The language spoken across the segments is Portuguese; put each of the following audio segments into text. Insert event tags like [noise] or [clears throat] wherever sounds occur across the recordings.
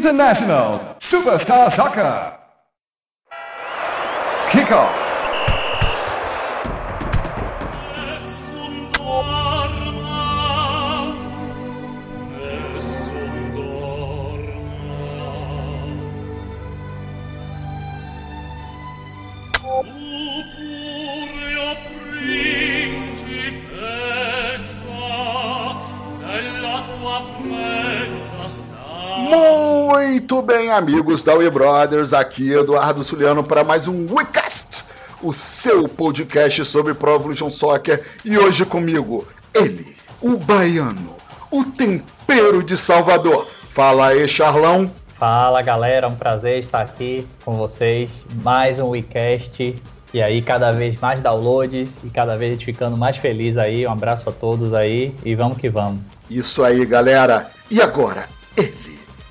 International Superstar Soccer. Kickoff. Muito bem, amigos da We Brothers, aqui Eduardo Suliano para mais um WeCast, o seu podcast sobre Pro Evolution Soccer. E hoje comigo, ele, o baiano, o tempero de Salvador. Fala aí, Charlão. Fala galera, um prazer estar aqui com vocês. Mais um WeCast. E aí, cada vez mais downloads e cada vez ficando mais feliz aí. Um abraço a todos aí e vamos que vamos. Isso aí, galera. E agora, ele,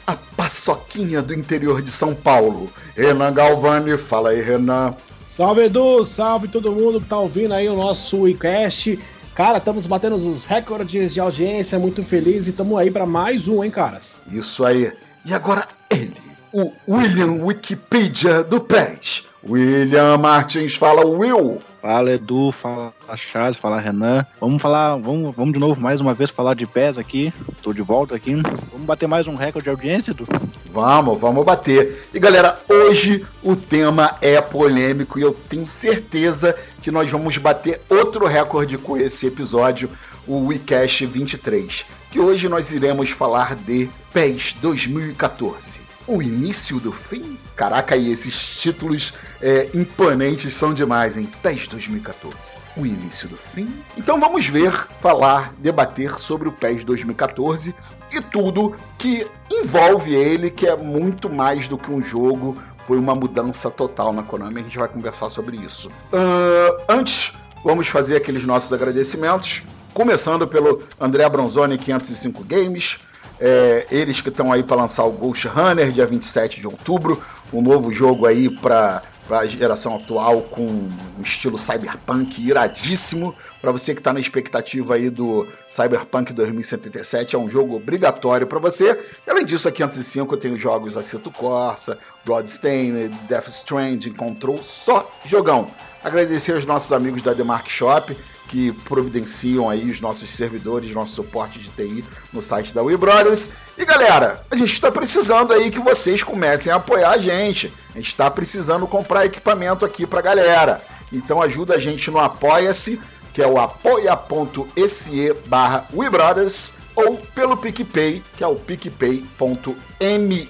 a paçoquinha do interior de São Paulo, Renan Galvani. Fala aí, Renan. Salve Edu, salve todo mundo que tá ouvindo aí o nosso WeCast. Cara, estamos batendo os recordes de audiência, muito feliz e estamos aí para mais um, hein, caras? Isso aí. E agora ele, o William Wikipedia do PES. William Martins, fala Will. Fala Edu, fala Charles, fala Renan. Vamos falar, vamos, vamos de novo mais uma vez falar de pés aqui. Estou de volta aqui. Vamos bater mais um recorde de audiência, Edu? Vamos, vamos bater. E galera, hoje o tema é polêmico e eu tenho certeza que nós vamos bater outro recorde com esse episódio, o WeCast 23. Que hoje nós iremos falar de PES 2014 o início do fim? Caraca, e esses títulos é, imponentes são demais, hein? PES 2014. O início do fim? Então vamos ver, falar, debater sobre o PES 2014 e tudo que envolve ele, que é muito mais do que um jogo, foi uma mudança total na Konami. A gente vai conversar sobre isso. Uh, antes, vamos fazer aqueles nossos agradecimentos. Começando pelo André Bronzoni 505 Games, é, eles que estão aí para lançar o Ghost Runner, dia 27 de outubro, um novo jogo aí para a geração atual com um estilo cyberpunk iradíssimo. Para você que está na expectativa aí do Cyberpunk 2077, é um jogo obrigatório para você. Além disso, a 505 eu tenho jogos Aceto Corsa, Bloodstained, Death Stranding, Control, só jogão. Agradecer aos nossos amigos da The Mark Shop, que providenciam aí os nossos servidores, nosso suporte de TI no site da We Brothers. E galera, a gente está precisando aí que vocês comecem a apoiar a gente. A gente está precisando comprar equipamento aqui para galera. Então ajuda a gente no Apoia-se, que é o apoia.se barra WeBrothers, ou pelo PicPay, que é o picpay.me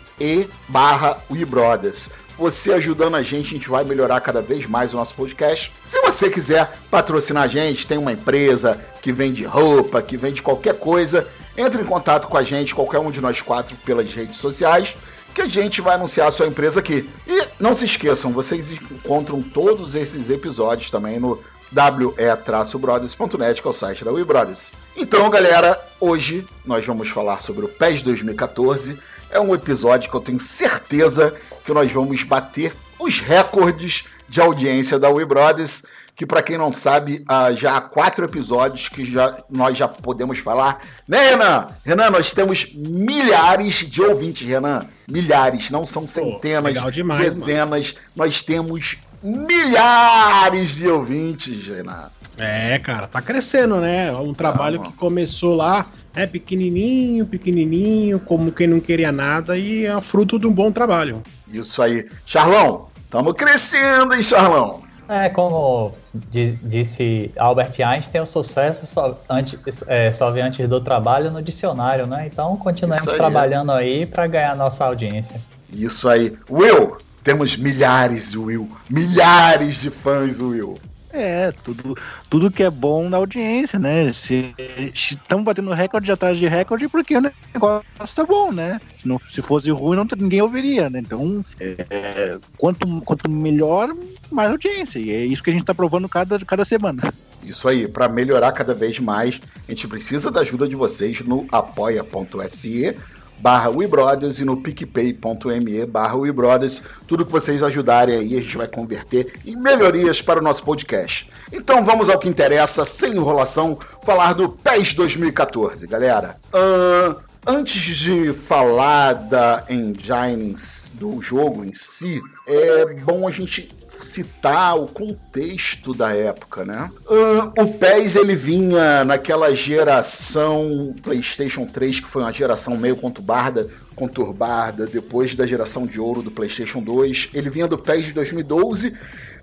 barra WeBrothers você ajudando a gente, a gente vai melhorar cada vez mais o nosso podcast. Se você quiser patrocinar a gente, tem uma empresa que vende roupa, que vende qualquer coisa, entre em contato com a gente, qualquer um de nós quatro, pelas redes sociais, que a gente vai anunciar a sua empresa aqui. E não se esqueçam, vocês encontram todos esses episódios também no we-brothers.net, que é o site da We Brothers. Então, galera, hoje nós vamos falar sobre o PES 2014 é um episódio que eu tenho certeza que nós vamos bater os recordes de audiência da We Brothers, que para quem não sabe, já há quatro episódios que já, nós já podemos falar. Né, Renan? Renan, nós temos milhares de ouvintes, Renan. Milhares, não são centenas, Pô, demais, dezenas. Mano. Nós temos milhares de ouvintes, Renan. É, cara, tá crescendo, né? É um trabalho ah, que começou lá, é pequenininho, pequenininho, como quem não queria nada e é fruto de um bom trabalho. Isso aí. Charlão, estamos crescendo, hein, Charlão? É, como disse Albert Einstein, o sucesso só, antes, é, só vem antes do trabalho no dicionário, né? Então continuemos aí. trabalhando aí para ganhar nossa audiência. Isso aí. Will, temos milhares de Will, milhares de fãs, Will. É, tudo, tudo que é bom na audiência, né? Se estamos batendo recorde atrás de recorde porque o negócio tá bom, né? Se, não, se fosse ruim, não, ninguém ouviria, né? Então, é, quanto, quanto melhor, mais audiência. E é isso que a gente tá provando cada, cada semana. Isso aí, para melhorar cada vez mais, a gente precisa da ajuda de vocês no apoia.se barra WeBrothers e no picpay.me barra WeBrothers. Tudo que vocês ajudarem aí, a gente vai converter em melhorias para o nosso podcast. Então vamos ao que interessa, sem enrolação, falar do PES 2014, galera. Uh, Antes de falar da engine do jogo em si, é bom a gente citar o contexto da época, né? Uh, o PES ele vinha naquela geração PlayStation 3 que foi uma geração meio conturbada, conturbada depois da geração de ouro do PlayStation 2. Ele vinha do PES de 2012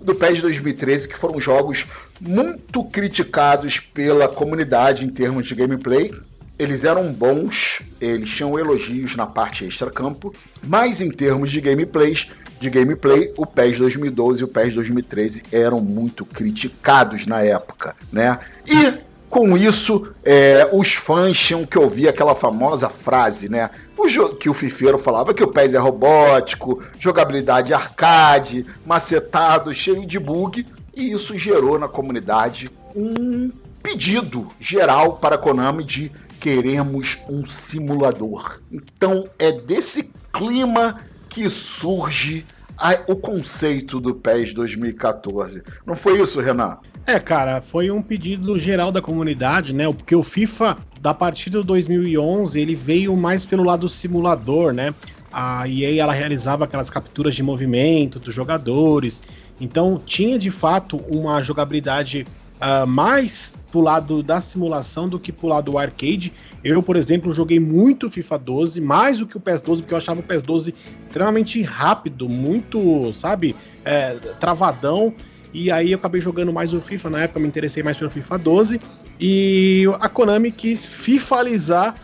do PES de 2013, que foram jogos muito criticados pela comunidade em termos de gameplay. Eles eram bons, eles tinham elogios na parte extra-campo, mas em termos de gameplays, de gameplay, o PES 2012 e o PES 2013 eram muito criticados na época, né? E com isso, é, os fãs tinham que ouvir aquela famosa frase, né? O que o Fifeiro falava que o PES é robótico, jogabilidade arcade, macetado, cheio de bug, e isso gerou na comunidade um pedido geral para a Konami de queremos um simulador. Então é desse clima que surge a, o conceito do PES 2014. Não foi isso, Renan? É, cara, foi um pedido geral da comunidade, né? Porque o FIFA, da partida do 2011, ele veio mais pelo lado simulador, né? A EA, ela realizava aquelas capturas de movimento dos jogadores. Então, tinha de fato uma jogabilidade uh, mais pro lado da simulação do que pro lado do arcade. Eu, por exemplo, joguei muito FIFA 12, mais do que o PES 12, porque eu achava o PES 12 extremamente rápido, muito, sabe, é, travadão. E aí eu acabei jogando mais o FIFA, na época me interessei mais pelo FIFA 12. E a Konami quis fifalizar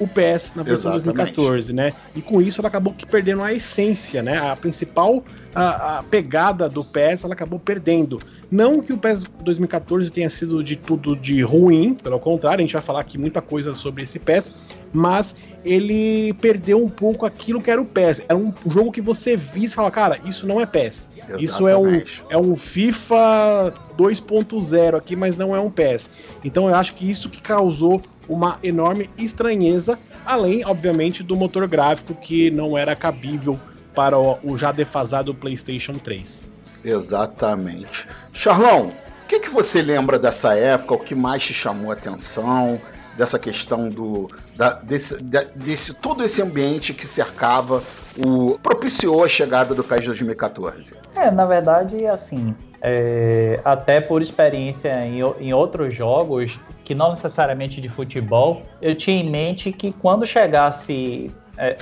o PS na versão Exatamente. 2014, né? E com isso ela acabou que perdendo a essência, né? A principal a, a, pegada do PS ela acabou perdendo. Não que o PES 2014 tenha sido de tudo de ruim, pelo contrário, a gente vai falar aqui muita coisa sobre esse PES, mas ele perdeu um pouco aquilo que era o PES. Era um jogo que você via e falava, cara, isso não é PES. Exatamente. Isso é um, é um FIFA 2.0 aqui, mas não é um PES. Então eu acho que isso que causou uma enorme estranheza, além, obviamente, do motor gráfico que não era cabível para o já defasado PlayStation 3. Exatamente. Charlão, o que, que você lembra dessa época? O que mais te chamou a atenção? Dessa questão do. Da, desse, desse todo esse ambiente que cercava o. propiciou a chegada do PES 2014? É, na verdade, assim. É, até por experiência em, em outros jogos, que não necessariamente de futebol, eu tinha em mente que quando chegasse é,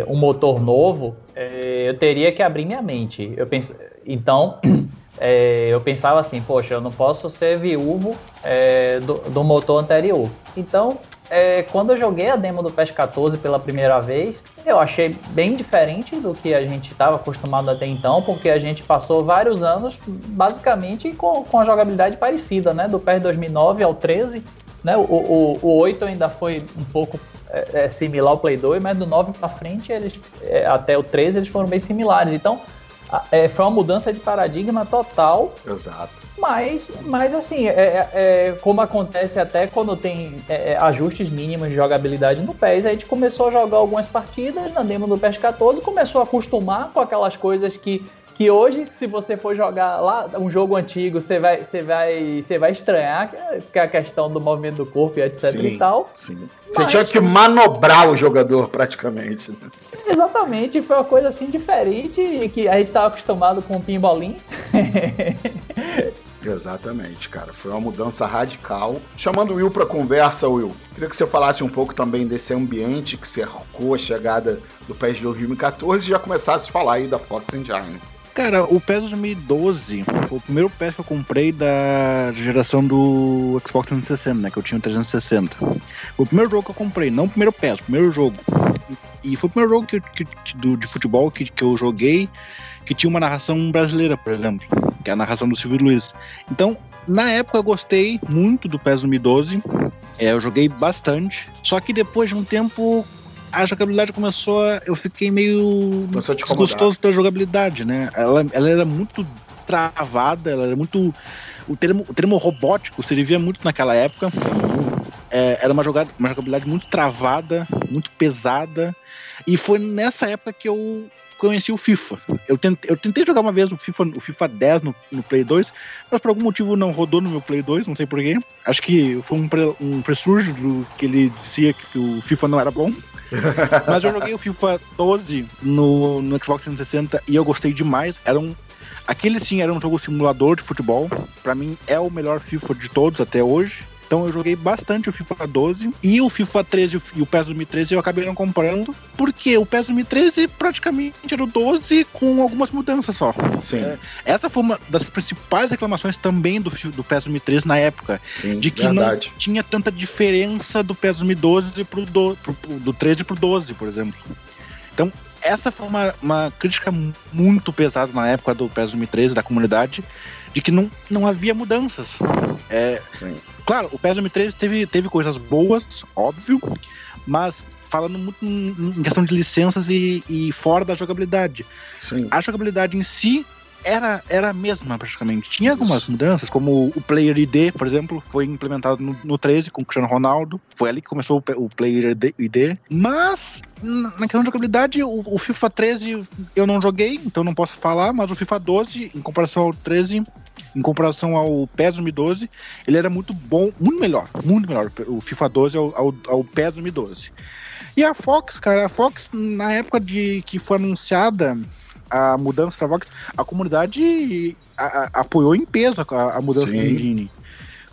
é, um motor novo, é, eu teria que abrir minha mente. Eu pense, então, [clears throat] é, eu pensava assim, poxa, eu não posso ser viúvo é, do, do, motor anterior. Então, é, quando eu joguei a demo do PES 14 pela primeira vez, eu achei bem diferente do que a gente estava acostumado até então, porque a gente passou vários anos basicamente com, com a jogabilidade parecida, né? Do PES 2009 ao 13, né? O, o, o 8 ainda foi um pouco é, é, similar ao Play 2, mas do 9 para frente, eles, é, até o 13, eles foram bem similares. Então, é, foi uma mudança de paradigma total. Exato. Mas, mas assim, é, é, é como acontece até quando tem é, é, ajustes mínimos de jogabilidade no PES, a gente começou a jogar algumas partidas na demo do PES 14, começou a acostumar com aquelas coisas que que hoje, se você for jogar lá um jogo antigo, você vai, você vai, você vai estranhar que é a questão do movimento do corpo e etc sim, e tal. Sim. Você tinha que manobrar o jogador praticamente. Exatamente, foi uma coisa assim diferente que a gente estava acostumado com o pinbolim. [laughs] Exatamente, cara. Foi uma mudança radical. Chamando o Will para conversa, Will, queria que você falasse um pouco também desse ambiente que cercou a chegada do PES de 2014 e já começasse a falar aí da Fox Engine. Cara, o PES 2012 foi o primeiro PES que eu comprei da geração do Xbox 360, né? Que eu tinha o 360. Foi o primeiro jogo que eu comprei, não o primeiro PES, o primeiro jogo. E foi o primeiro jogo que, que, do, de futebol que, que eu joguei que tinha uma narração brasileira, por exemplo, que é a narração do Silvio Luiz. Então, na época eu gostei muito do PES 2012, é, eu joguei bastante, só que depois de um tempo a jogabilidade começou a. Eu fiquei meio desgostoso da jogabilidade, né? Ela, ela era muito travada, ela era muito. O termo, o termo robótico se muito naquela época. É, era uma, jogada, uma jogabilidade muito travada, muito pesada. E foi nessa época que eu conheci o FIFA. Eu tentei, eu tentei jogar uma vez o FIFA, o FIFA 10 no, no Play 2, mas por algum motivo não rodou no meu Play 2, não sei porquê. Acho que foi um, pre, um pressúrgio do que ele dizia que o FIFA não era bom. [laughs] mas eu joguei o FIFA 12 no, no Xbox 360 e eu gostei demais. Era um, aquele sim era um jogo simulador de futebol. Para mim é o melhor FIFA de todos até hoje. Então eu joguei bastante o FIFA 12 e o FIFA 13 e o PES 2013 eu acabei não comprando, porque o PES 2013 praticamente era o 12 com algumas mudanças só. Sim. É, essa foi uma das principais reclamações também do, do PES 2013 na época, Sim, de que verdade. não tinha tanta diferença do PES 2012 pro, do, pro, do 13 pro 12, por exemplo. Então, essa foi uma, uma crítica muito pesada na época do PES 2013 da comunidade, de que não, não havia mudanças. É, Sim. Claro, o PES 2013 teve, teve coisas boas, óbvio, mas falando muito em questão de licenças e, e fora da jogabilidade. Sim. A jogabilidade em si era, era a mesma, praticamente. Tinha algumas Isso. mudanças, como o Player ID, por exemplo, foi implementado no, no 13 com o Cristiano Ronaldo. Foi ali que começou o, o Player ID. Mas, na questão de jogabilidade, o, o, FIFA 13 eu não joguei, então não posso falar, mas o FIFA 12, em comparação ao 13, em comparação ao PES 2012, ele era muito bom, muito melhor, muito melhor, o FIFA 12 ao, ao, ao PES 2012. E a Fox, cara, a Fox, na época de que foi anunciada a mudança da Fox, a comunidade a, a, apoiou em peso a, a mudança Sim. da engine.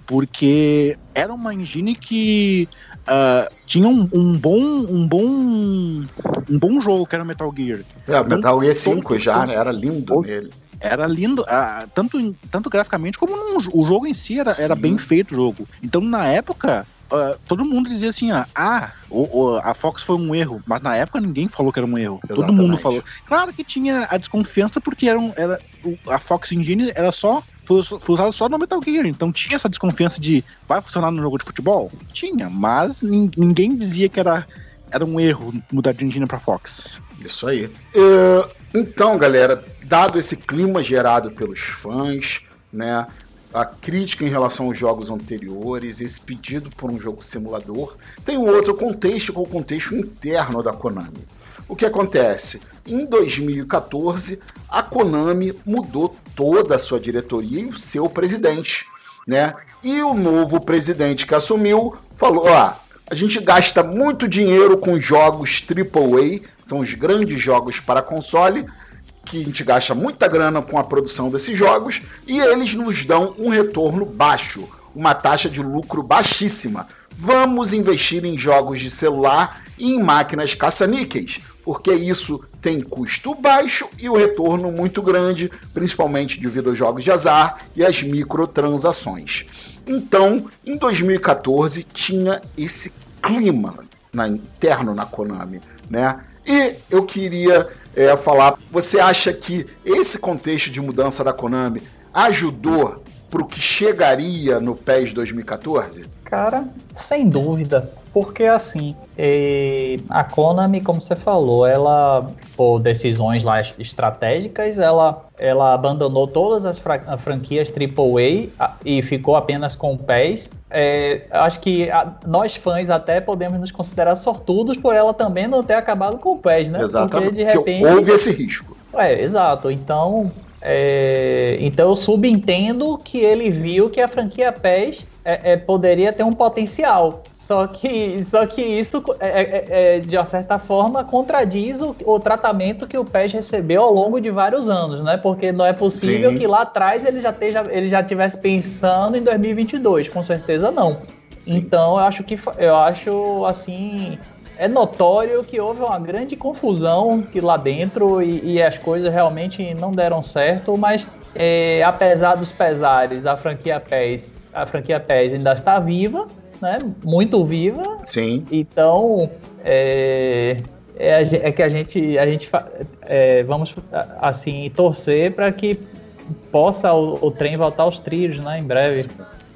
Porque era uma engine que uh, tinha um, um, bom um bom um bom jogo que era Metal Gear. É, então, Metal Gear 5 já, né? Era lindo nele. Era lindo, uh, tanto, tanto graficamente como num, o jogo em si era, era bem feito o jogo. Então na época Uh, todo mundo dizia assim, ah, ah o, o, a Fox foi um erro, mas na época ninguém falou que era um erro. Exatamente. Todo mundo falou. Claro que tinha a desconfiança porque era, um, era a Fox Engine era só foi, foi usada só no Metal Gear, então tinha essa desconfiança de vai funcionar no jogo de futebol? Tinha, mas ninguém dizia que era era um erro mudar de engine para Fox. Isso aí. Uh, então, galera, dado esse clima gerado pelos fãs, né? A crítica em relação aos jogos anteriores, esse pedido por um jogo simulador, tem um outro contexto, que é o contexto interno da Konami. O que acontece? Em 2014, a Konami mudou toda a sua diretoria e o seu presidente, né? E o novo presidente que assumiu falou: ah, a gente gasta muito dinheiro com jogos AAA, são os grandes jogos para console, que a gente gasta muita grana com a produção desses jogos e eles nos dão um retorno baixo, uma taxa de lucro baixíssima. Vamos investir em jogos de celular e em máquinas caça-níqueis, porque isso tem custo baixo e o retorno muito grande, principalmente devido aos jogos de azar e às microtransações. Então, em 2014 tinha esse clima na, interno na Konami, né? E eu queria é, falar, você acha que esse contexto de mudança da Konami ajudou para o que chegaria no PES 2014? Cara, sem dúvida. Porque assim, é, a Konami, como você falou, ela, por decisões lá estratégicas, ela, ela abandonou todas as franquias AAA e ficou apenas com o PES. É, acho que a, nós fãs até podemos nos considerar sortudos por ela também não ter acabado com o PES, né? Exatamente. Porque de repente. houve esse risco. É, exato. Então, é, então eu subentendo que ele viu que a franquia PES é, é, poderia ter um potencial. Só que, só que isso, é, é, é, de uma certa forma, contradiz o, o, tratamento que o PES recebeu ao longo de vários anos, né? Porque não é possível Sim. que lá atrás ele já, esteja, ele já estivesse pensando em 2022, com certeza não. Sim. Então, eu acho que, eu acho, assim, é notório que houve uma grande confusão que lá dentro e, e as coisas realmente não deram certo, mas é, apesar dos pesares, a franquia PES, a franquia PES ainda está viva, né? Muito viva. Sim. Então, é, é, é que a gente, a gente é, vamos assim torcer para que possa o, o, trem voltar aos trilhos, né? Em breve. Sim.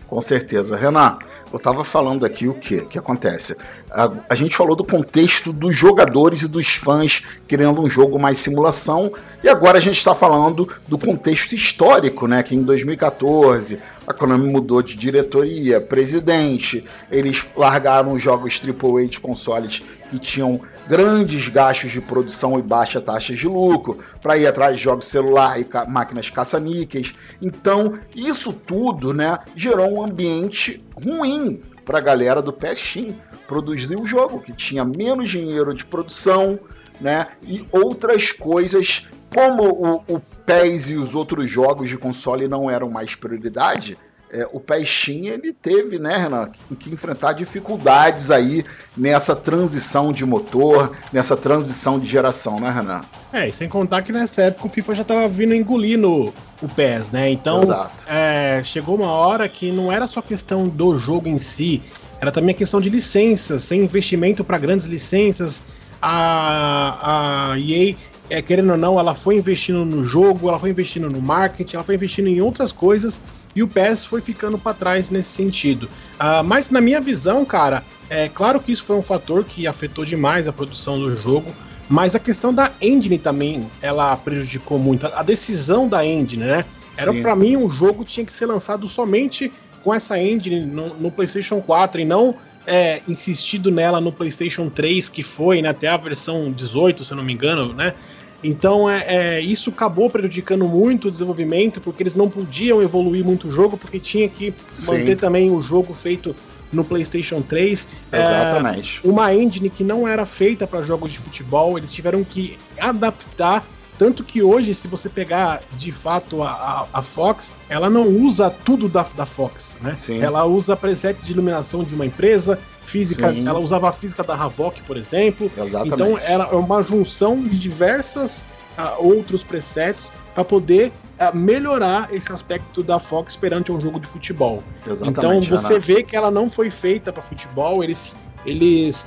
Com certeza. Renan, eu estava falando aqui o que que acontece. A, a, gente falou do contexto dos jogadores e dos fãs querendo um jogo mais simulação, e agora a gente está falando do contexto histórico, né? Que em 2014 a Konami mudou de diretoria, presidente, eles largaram os jogos AAA de consoles que tinham grandes gastos de produção e baixa taxa de lucro, para ir atrás de jogos celular e ca máquinas caça-níqueis. Então, isso tudo né, gerou um ambiente ruim para a galera do PSX produzir o jogo, que tinha menos dinheiro de produção né, e outras coisas. Como o, o PES e os outros jogos de console não eram mais prioridade, é, o PESCHIM ele teve, né, Renan, que, que enfrentar dificuldades aí nessa transição de motor, nessa transição de geração, né, Renan? É, e sem contar que nessa época o FIFA já tava vindo engolindo o PES, né? Então, é, chegou uma hora que não era só questão do jogo em si, era também a questão de licenças, sem investimento para grandes licenças. A, a EA é, querendo ou não, ela foi investindo no jogo, ela foi investindo no marketing, ela foi investindo em outras coisas e o PES foi ficando para trás nesse sentido. Uh, mas na minha visão, cara, é claro que isso foi um fator que afetou demais a produção do jogo, mas a questão da engine também, ela prejudicou muito. A decisão da engine, né? Era para mim um jogo tinha que ser lançado somente com essa engine no, no PlayStation 4 e não é, insistido nela no PlayStation 3, que foi né, até a versão 18, se eu não me engano, né? Então é, é, isso acabou prejudicando muito o desenvolvimento, porque eles não podiam evoluir muito o jogo, porque tinha que Sim. manter também o jogo feito no PlayStation 3. Exatamente. É, uma engine que não era feita para jogos de futebol, eles tiveram que adaptar. Tanto que hoje, se você pegar de fato a, a, a Fox, ela não usa tudo da, da Fox, né? Sim. Ela usa presets de iluminação de uma empresa, física, Sim. ela usava a física da Havok, por exemplo. Exatamente. Então era uma junção de diversas uh, outros presets para poder uh, melhorar esse aspecto da Fox perante um jogo de futebol. Exatamente, então você vê que ela não foi feita para futebol, eles eles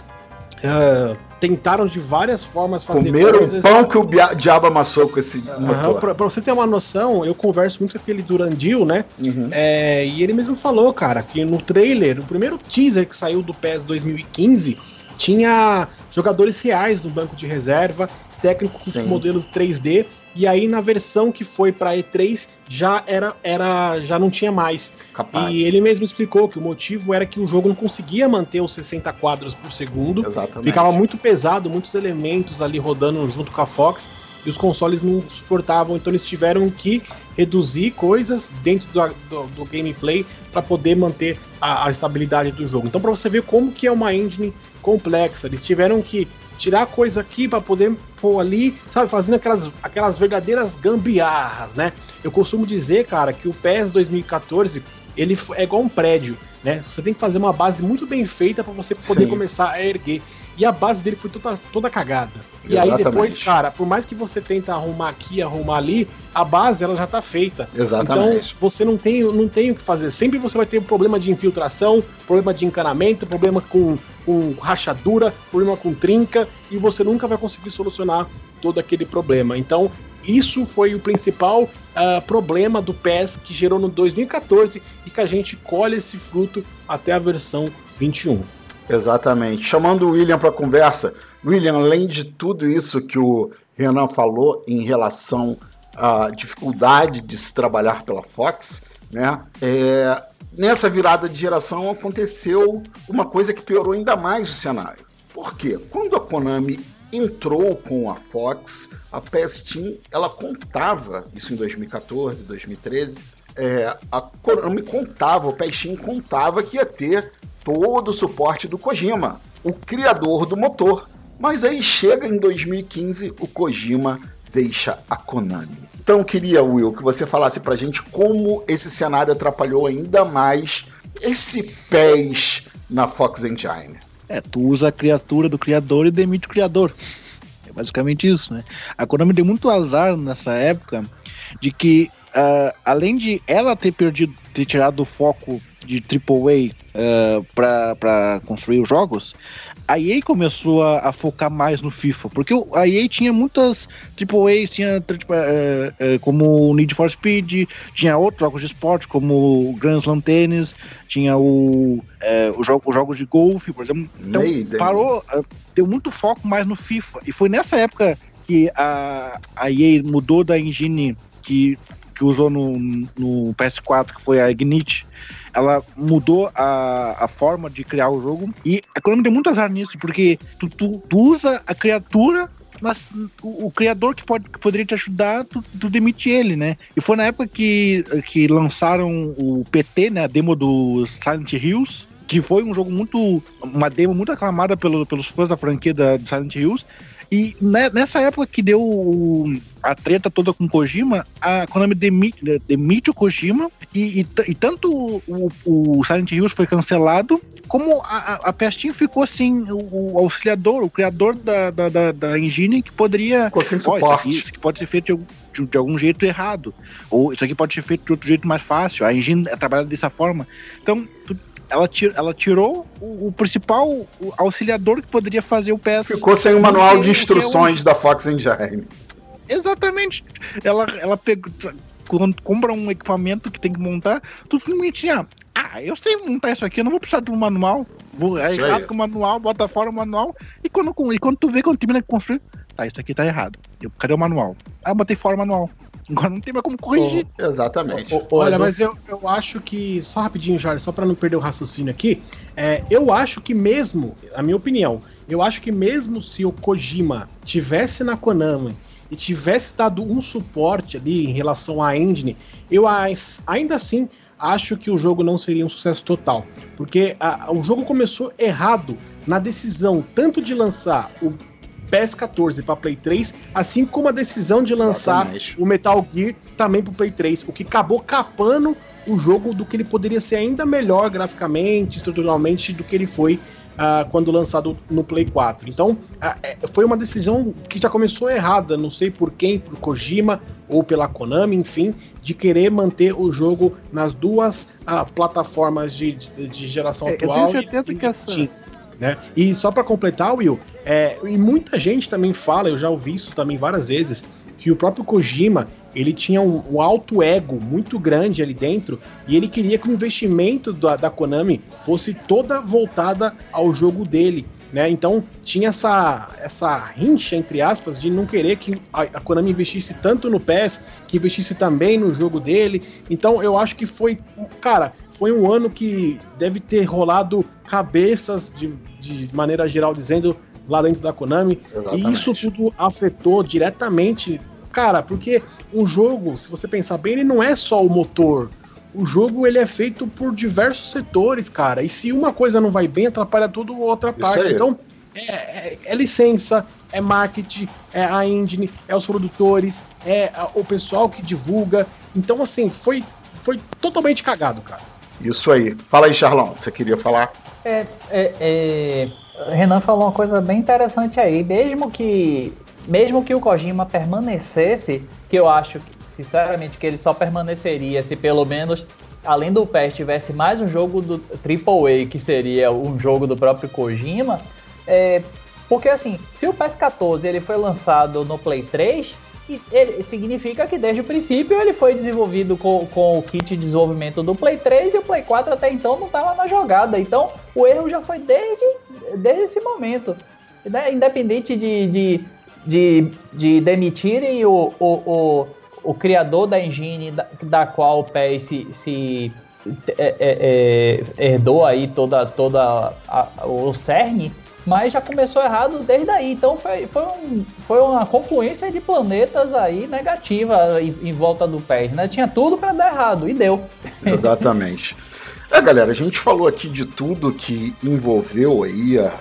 uh, tentaram de várias formas fazer Comeram coisas. o pão que o diabo amassou com esse uhum, motor. Pra, pra, você ter uma noção, eu converso muito com aquele Durandil, né? Uhum. É, e ele mesmo falou, cara, que no trailer, o primeiro teaser que saiu do PES 2015, tinha jogadores reais no banco de reserva, técnicos com modelos 3D, e aí na versão que foi para E3 já era, era já não tinha mais. Capaz. E ele mesmo explicou que o motivo era que o jogo não conseguia manter os 60 quadros por segundo. Exatamente. Ficava muito pesado, muitos elementos ali rodando junto com a Fox e os consoles não suportavam, então eles tiveram que reduzir coisas dentro do, do, do gameplay para poder manter a, a, estabilidade do jogo. Então, para você ver como que é uma engine complexa, eles tiveram que tirar coisa aqui para poder pôr ali, sabe, fazendo aquelas, aquelas verdadeiras gambiarras, né? Eu costumo dizer, cara, que o PES 2014 ele é igual um prédio, né? Você tem que fazer uma base muito bem feita para você poder Sim. começar a erguer. E a base dele foi toda, toda cagada. E Exatamente. aí depois, cara, por mais que você tenta arrumar aqui, arrumar ali, a base ela já tá feita. Exatamente. Então você não tem, não tem o que fazer. Sempre você vai ter um problema de infiltração, problema de encanamento, problema com, com rachadura, problema com trinca, e você nunca vai conseguir solucionar todo aquele problema. Então, isso foi o principal uh, problema do PES que gerou no 2014 e que a gente colhe esse fruto até a versão 21. Exatamente. Chamando o William para conversa, William, além de tudo isso que o Renan falou em relação à dificuldade de se trabalhar pela Fox, né? É, nessa virada de geração aconteceu uma coisa que piorou ainda mais o cenário. Por quê? Quando a Konami entrou com a Fox, a PS Team, ela contava, isso em 2014, 2013, é, a Konami contava, o PS Team contava que ia ter todo o suporte do Kojima, o criador do motor. Mas aí chega em 2015, o Kojima deixa a Konami. Então queria, Will, que você falasse pra gente como esse cenário atrapalhou ainda mais esse pés na Fox Engine. É, tu usa a criatura do criador e demite o criador. É basicamente isso, né? A Konami deu muito azar nessa época de que, uh, além de ela ter perdido, ter tirado o foco de AAA uh, para construir os jogos, a EA começou a, a, focar mais no FIFA, porque a EA tinha muitas AAA, tinha tipo, é, é, como Need for Speed, tinha outros jogos de esporte, como o Grand Slam Tennis, tinha o, é, o jogo, os jogos de golfe, por exemplo. Então, parou, deu muito foco mais no FIFA, e foi nessa época que a, a EA mudou da engine que que usou no, no PS4, que foi a Ignite, ela mudou a, a forma de criar o jogo. E a Konami tem muito azar nisso, porque tu, tu, tu usa a criatura mas o, o, criador que, pode, que poderia te ajudar, tu, tu, demite ele, né? E foi na época que, que lançaram o PT, né? A demo do Silent Hills, que foi um jogo muito. uma demo muito aclamada pelo, pelos fãs da franquia da, de Silent Hills. E nessa época que deu a treta toda com Kojima, a Konami demite, demite o Kojima e, e, e tanto o, o, Silent Hills foi cancelado, como a, a Pestinho ficou sem o, o, auxiliador, o criador da, da, da, da engine que poderia. Ficou sem suporte. Isso, aqui, pode ser feito de, de, de, algum jeito errado. Ou isso aqui pode ser feito de outro jeito mais fácil. A engine é trabalhada dessa forma. Então, tu, ela, tir, ela tirou o, o principal o auxiliador que poderia fazer o PS. Ficou sem o manual de instruções um... da Fox Engine. Exatamente. Ela, ela pegou, quando compra um equipamento que tem que montar, tu simplesmente, ah, ah, eu sei montar isso aqui, eu não vou precisar de um manual. Vou aí rasga o manual, bota fora o manual, e quando, e quando tu vê, quando termina de construir, tá, isso aqui tá errado. Eu, cadê o manual? Ah, botei fora o manual. Agora não tem mais como corrigir. Oh, exatamente. Oh, oh, Olha, mas eu, eu acho que, só rapidinho, Jorge, só para não perder o raciocínio aqui, é, eu acho que mesmo, a minha opinião, eu acho que mesmo se o Kojima tivesse na Konami e tivesse dado um suporte ali em relação à engine, eu ainda assim acho que o jogo não seria um sucesso total. Porque a, o jogo começou errado na decisão tanto de lançar o PS14 para Play 3, assim como a decisão de lançar Exatamente. o Metal Gear também para Play 3, o que acabou capando o jogo do que ele poderia ser ainda melhor graficamente, estruturalmente do que ele foi uh, quando lançado no Play 4. Então, uh, foi uma decisão que já começou errada, não sei por quem, por Kojima ou pela Konami, enfim, de querer manter o jogo nas duas uh, plataformas de, de, de geração é, atual. Eu tenho certeza que essa. Né? E só para completar, Will, é, e muita gente também fala, eu já ouvi isso também várias vezes, que o próprio Kojima ele tinha um, um, alto ego muito grande ali dentro e ele queria que o investimento da, da Konami fosse toda voltada ao jogo dele. Né? Então tinha essa, essa rincha, entre aspas, de não querer que a, a, Konami investisse tanto no PES, que investisse também no jogo dele. Então eu acho que foi, cara, foi um ano que deve ter rolado cabeças de, de maneira geral dizendo lá dentro da Konami. Exatamente. E isso tudo afetou diretamente Cara, porque um jogo, se você pensar bem, ele não é só o motor. O jogo ele é feito por diversos setores, cara. E se uma coisa não vai bem, atrapalha tudo outra parte. Então, é, é, é, licença, é marketing, é a engine, é os produtores, é o pessoal que divulga. Então, assim, foi, foi totalmente cagado, cara. Isso aí. Fala aí, Charlão, você queria falar? É, é, é, Renan falou uma coisa bem interessante aí. Mesmo que mesmo que o Kojima permanecesse, que eu acho, sinceramente, que ele só permaneceria se pelo menos, além do PES, tivesse mais um jogo do AAA, que seria um jogo do próprio Kojima, é, porque assim, se o PES 14 ele foi lançado no Play 3, ele, significa que desde o princípio ele foi desenvolvido com, com o kit de desenvolvimento do Play 3 e o Play 4 até então não estava na jogada. Então o erro já foi desde, desde esse momento. Né? Independente de, de de, de demitirem o, o, o, o criador da engine da, da qual o PES se, se é, é, é, herdou aí toda, toda a, o cerne, mas já começou errado desde aí. Então foi, foi, um, foi uma confluência de planetas aí negativa em, em volta do PES, né? Tinha tudo para dar errado e deu. [laughs] Exatamente. É, galera, a gente falou aqui de tudo que envolveu aí a,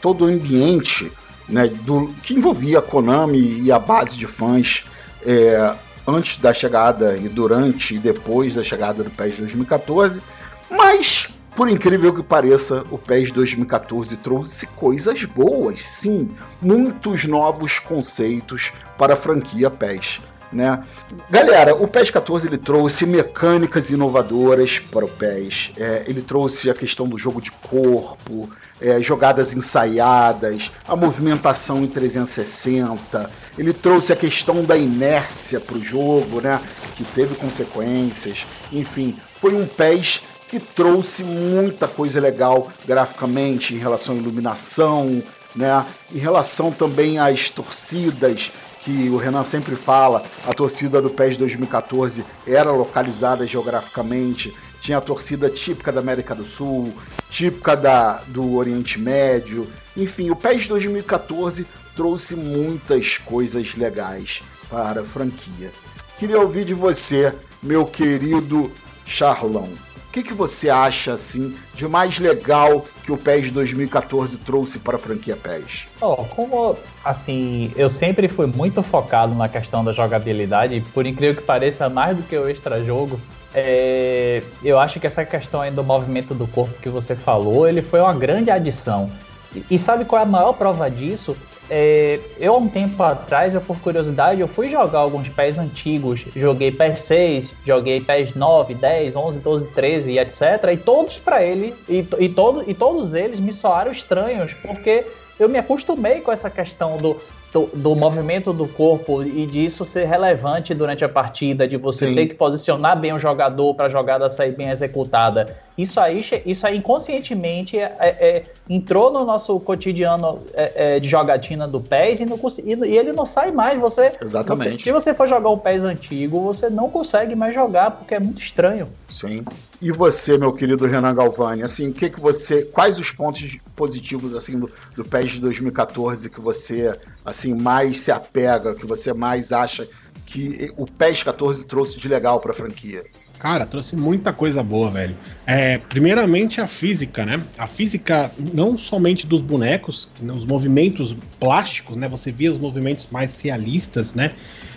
todo o ambiente né, do, que envolvia a Konami e a base de fãs é, antes da chegada e durante e depois da chegada do PES 2014, mas por incrível que pareça, o PES 2014 trouxe coisas boas, sim, muitos novos conceitos para a franquia PES. Né? Galera, o PES 14 ele trouxe mecânicas inovadoras para o PES. É, ele trouxe a questão do jogo de corpo, é, jogadas ensaiadas, a movimentação em 360. Ele trouxe a questão da inércia para o jogo, né? Que teve consequências. Enfim, foi um PES que trouxe muita coisa legal graficamente em relação à iluminação, né? Em relação também às torcidas, que o Renan sempre fala, a torcida do PES 2014 era localizada geograficamente, tinha a torcida típica da América do Sul, típica da, do Oriente Médio. Enfim, o PES 2014 trouxe muitas coisas legais para a franquia. Queria ouvir de você, meu querido Charlão. O que, que você acha assim de mais legal que o PES 2014 trouxe para a franquia PES? Oh, como assim, eu sempre fui muito focado na questão da jogabilidade, por incrível que pareça, mais do que o extra jogo. É, eu acho que essa questão aí do movimento do corpo que você falou, ele foi uma grande adição. E, e sabe qual é a maior prova disso? É, eu, há um tempo atrás, eu por curiosidade, eu fui jogar alguns pés antigos. Joguei PES 6, joguei PES 9, 10, 11, 12, 13 e etc. E todos para ele, e, e, todo, e todos eles me soaram estranhos, porque eu me acostumei com essa questão do, do, do, movimento do corpo e disso ser relevante durante a partida, de você Sim. ter que posicionar bem o jogador para a jogada sair bem executada. Isso aí, isso aí inconscientemente é, é, é entrou no nosso cotidiano é, é, de jogatina do PES e, não, e, e, ele não sai mais. Você, Exatamente. Você, se você for jogar um PES antigo, você não consegue mais jogar porque é muito estranho. Sim. E você, meu querido Renan Galvani, assim, o que que você, quais os pontos positivos assim do, do PES de 2014 que você assim mais se apega, que você mais acha que o PES 14 trouxe de legal para a franquia? Cara, trouxe muita coisa boa, velho. É, primeiramente a física, né? A física não somente dos bonecos, os movimentos plásticos, né? Você via os movimentos mais realistas, né?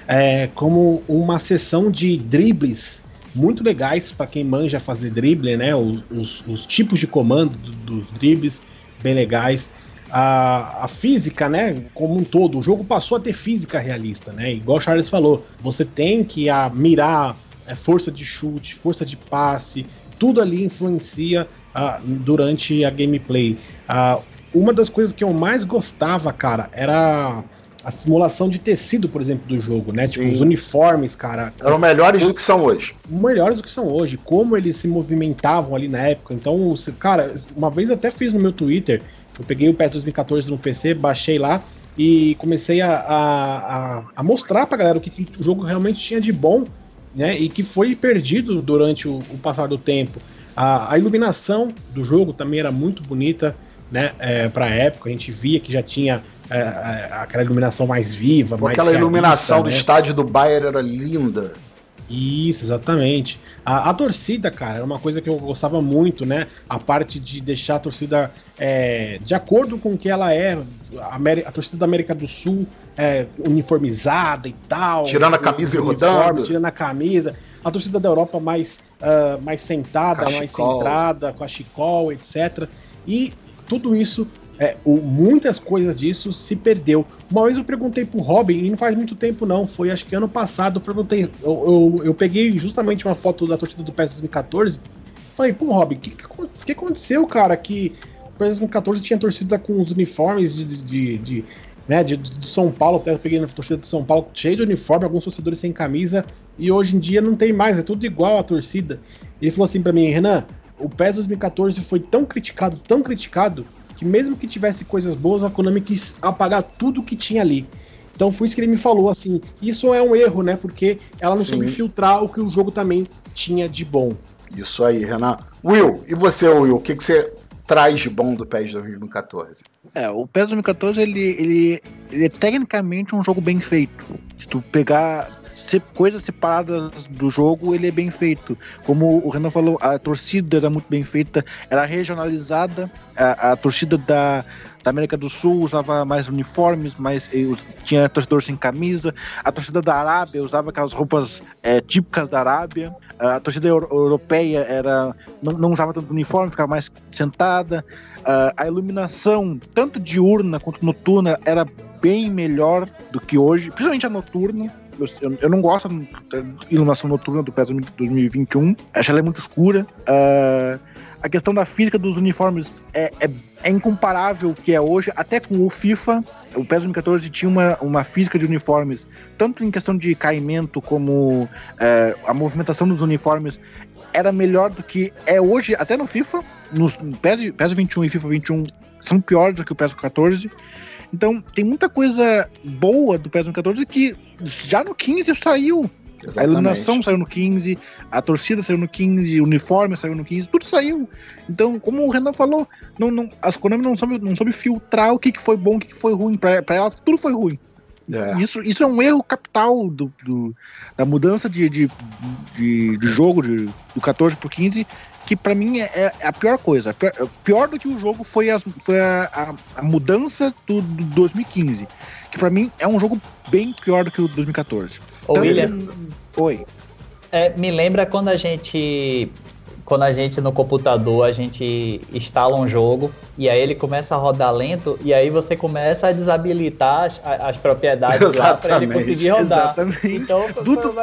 É, como uma sessão de dribles muito legais para quem manja fazer drible, né? Os, os, os tipos de comando dos dribles bem legais. A, a, física, né, como um todo, o jogo passou a ter física realista, né? Igual o Charles falou, você tem que a, mirar é, força de chute, força de passe, tudo ali influencia uh, durante a gameplay. Uh, uma das coisas que eu mais gostava, cara, era a simulação de tecido, por exemplo, do jogo, né? Sim. Tipo, os uniformes, cara. Eram melhores do que são hoje. Melhores do que são hoje. Como eles se movimentavam ali na época. Então, cara, uma vez até fiz no meu Twitter. Eu peguei o PES 2014 no PC, baixei lá e comecei a, a, a, a mostrar pra galera o que, que o jogo realmente tinha de bom né, e que foi perdido durante o, o passar do tempo. A, a, iluminação do jogo também era muito bonita, né, é, para a época. A gente via que já tinha é, é, aquela iluminação mais viva, mais Aquela realista, iluminação né? do estádio do Bayern era linda. Isso, exatamente. A, a, torcida, cara, era uma coisa que eu gostava muito, né? A parte de deixar a torcida é, de acordo com o que ela é. A, a torcida da América do Sul é, uniformizada e tal. Tirando a camisa e rodando. Tirando a camisa. A torcida da Europa mais, uh, mais sentada, mais centrada, com a chicol, etc. E tudo isso é, o, muitas coisas disso se perdeu. Uma vez eu perguntei pro Robin, e não faz muito tempo não, foi acho que ano passado, eu perguntei, eu, eu, eu peguei justamente uma foto da torcida do PES 2014, falei, pô Robin, o que, que, que, aconteceu, cara, que o PES 2014 tinha torcida com os uniformes de, de, de né, de, de, São Paulo, até eu peguei na torcida de São Paulo, cheio de uniforme, alguns torcedores sem camisa, e hoje em dia não tem mais, é tudo igual a torcida. Ele falou assim para mim, Renan, o PES 2014 foi tão criticado, tão criticado, que mesmo que tivesse coisas boas, a Konami quis apagar tudo que tinha ali. Então foi isso que ele me falou, assim, isso é um erro, né? Porque ela não Sim. soube filtrar o que o jogo também tinha de bom. Isso aí, Renan. Will, e você, Will, o que, que você traz de bom do PES 2014? É, o PES 2014 ele, ele, ele é tecnicamente um jogo bem feito. Se tu pegar coisas separadas do jogo, ele é bem feito. Como o Renan falou, a torcida era muito bem feita, era regionalizada, a, a torcida da, da América do Sul usava mais uniformes, mais tinha torcedor sem camisa. A torcida da Arábia usava aquelas roupas é, típicas da Arábia. A torcida europeia era não, não usava tanto uniforme, ficava mais sentada. a iluminação, tanto diurna quanto noturna, era bem melhor do que hoje, principalmente a noturna. Eu, eu, não gosto da iluminação noturna do PES 2021. Acho ela é muito escura. Uh, a questão da física dos uniformes é, é, é, incomparável que é hoje, até com o FIFA. O PES 2014 tinha uma, uma física de uniformes, tanto em questão de caimento como é, a movimentação dos uniformes era melhor do que é hoje, até no FIFA. No PES, PES 21 e FIFA 21 são piores do que o PES 14. Então, tem muita coisa boa do PES 2014 que já no 15 saiu. Exatamente. A iluminação saiu no 15, a torcida saiu no 15, o uniforme saiu no 15, tudo saiu. Então, como o Renan falou, não, não, as Konami não soube, não soube filtrar o que, que foi bom, o que, que foi ruim. Pra, pra elas, tudo foi ruim. É. Isso, isso é um erro capital do, do da mudança de, de, de, de jogo de, do 14 por 15, que para mim é, é, a pior coisa. Pior, pior, do que o jogo foi, as, foi a, a, a mudança do, do 2015, que para mim é um jogo bem pior do que o 2014. Ô, então, William, oi. É, me lembra quando a gente quando a gente no computador a gente instala um jogo e aí ele começa a rodar lento e aí você começa a desabilitar as, as propriedades Exatamente. lá para ele conseguir rodar. Exatamente. Então, tudo,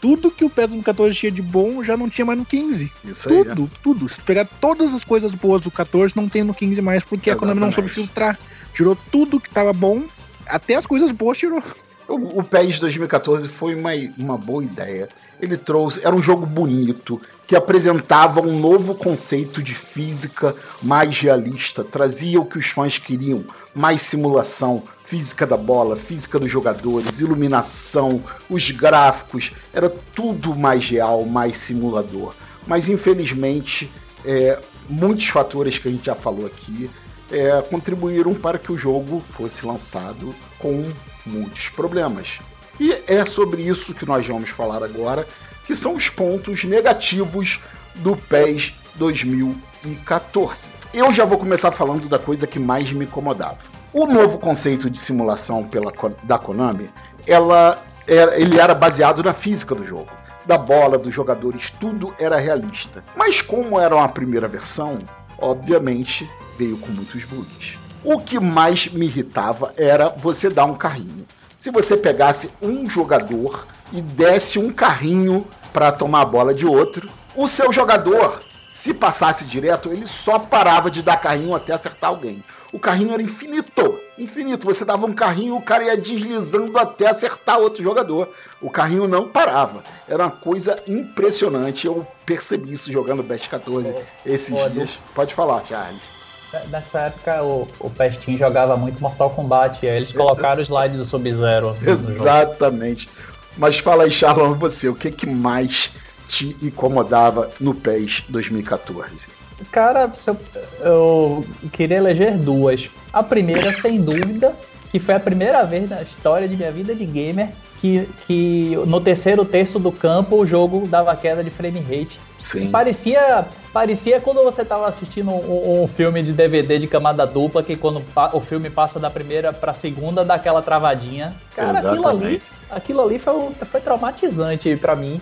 tudo que o PES no 14 tinha de bom já não tinha mais no 15. Isso tudo, aí. Tudo, tudo. Se pegar todas as coisas boas do 14, não tem no 15 mais, porque Exatamente. a Konami não soube filtrar. Tirou tudo que tava bom, até as coisas boas tirou. O, o PES 2014 foi uma, uma boa ideia. Ele trouxe. Era um jogo bonito, que apresentava um novo conceito de física mais realista, trazia o que os fãs queriam: mais simulação, física da bola, física dos jogadores, iluminação, os gráficos, era tudo mais real, mais simulador. Mas infelizmente, é, muitos fatores que a gente já falou aqui é, contribuíram para que o jogo fosse lançado com muitos problemas. E é sobre isso que nós vamos falar agora, que são os pontos negativos do PES 2014. Eu já vou começar falando da coisa que mais me incomodava. O novo conceito de simulação pela, da Konami, ela era, ele era baseado na física do jogo. Da bola, dos jogadores, tudo era realista. Mas como era uma primeira versão, obviamente veio com muitos bugs. O que mais me irritava era você dar um carrinho. Se você pegasse um jogador e desse um carrinho para tomar a bola de outro, o seu jogador, se passasse direto, ele só parava de dar carrinho até acertar alguém. O carrinho era infinito, infinito. Você dava um carrinho, o cara ia deslizando até acertar outro jogador. O carrinho não parava. Era uma coisa impressionante. Eu percebi isso jogando Best 14 esses dias. Pode falar, Charles. Nessa época o, o Pestin jogava muito Mortal Kombat, e aí eles colocaram o slide do Sub-Zero. Exatamente. Mas fala aí, Charlon, você, o que, que mais te incomodava no PES 2014? Cara, eu, eu queria eleger duas. A primeira, sem dúvida, que foi a primeira vez na história de minha vida de gamer que, que no terceiro terço do campo o jogo dava queda de frame rate. Sim. Parecia, parecia quando você estava assistindo um, um, filme de DVD de camada dupla, que quando o filme passa da primeira para a segunda dá aquela travadinha. Cara, aquilo ali, aquilo ali foi, foi traumatizante para mim,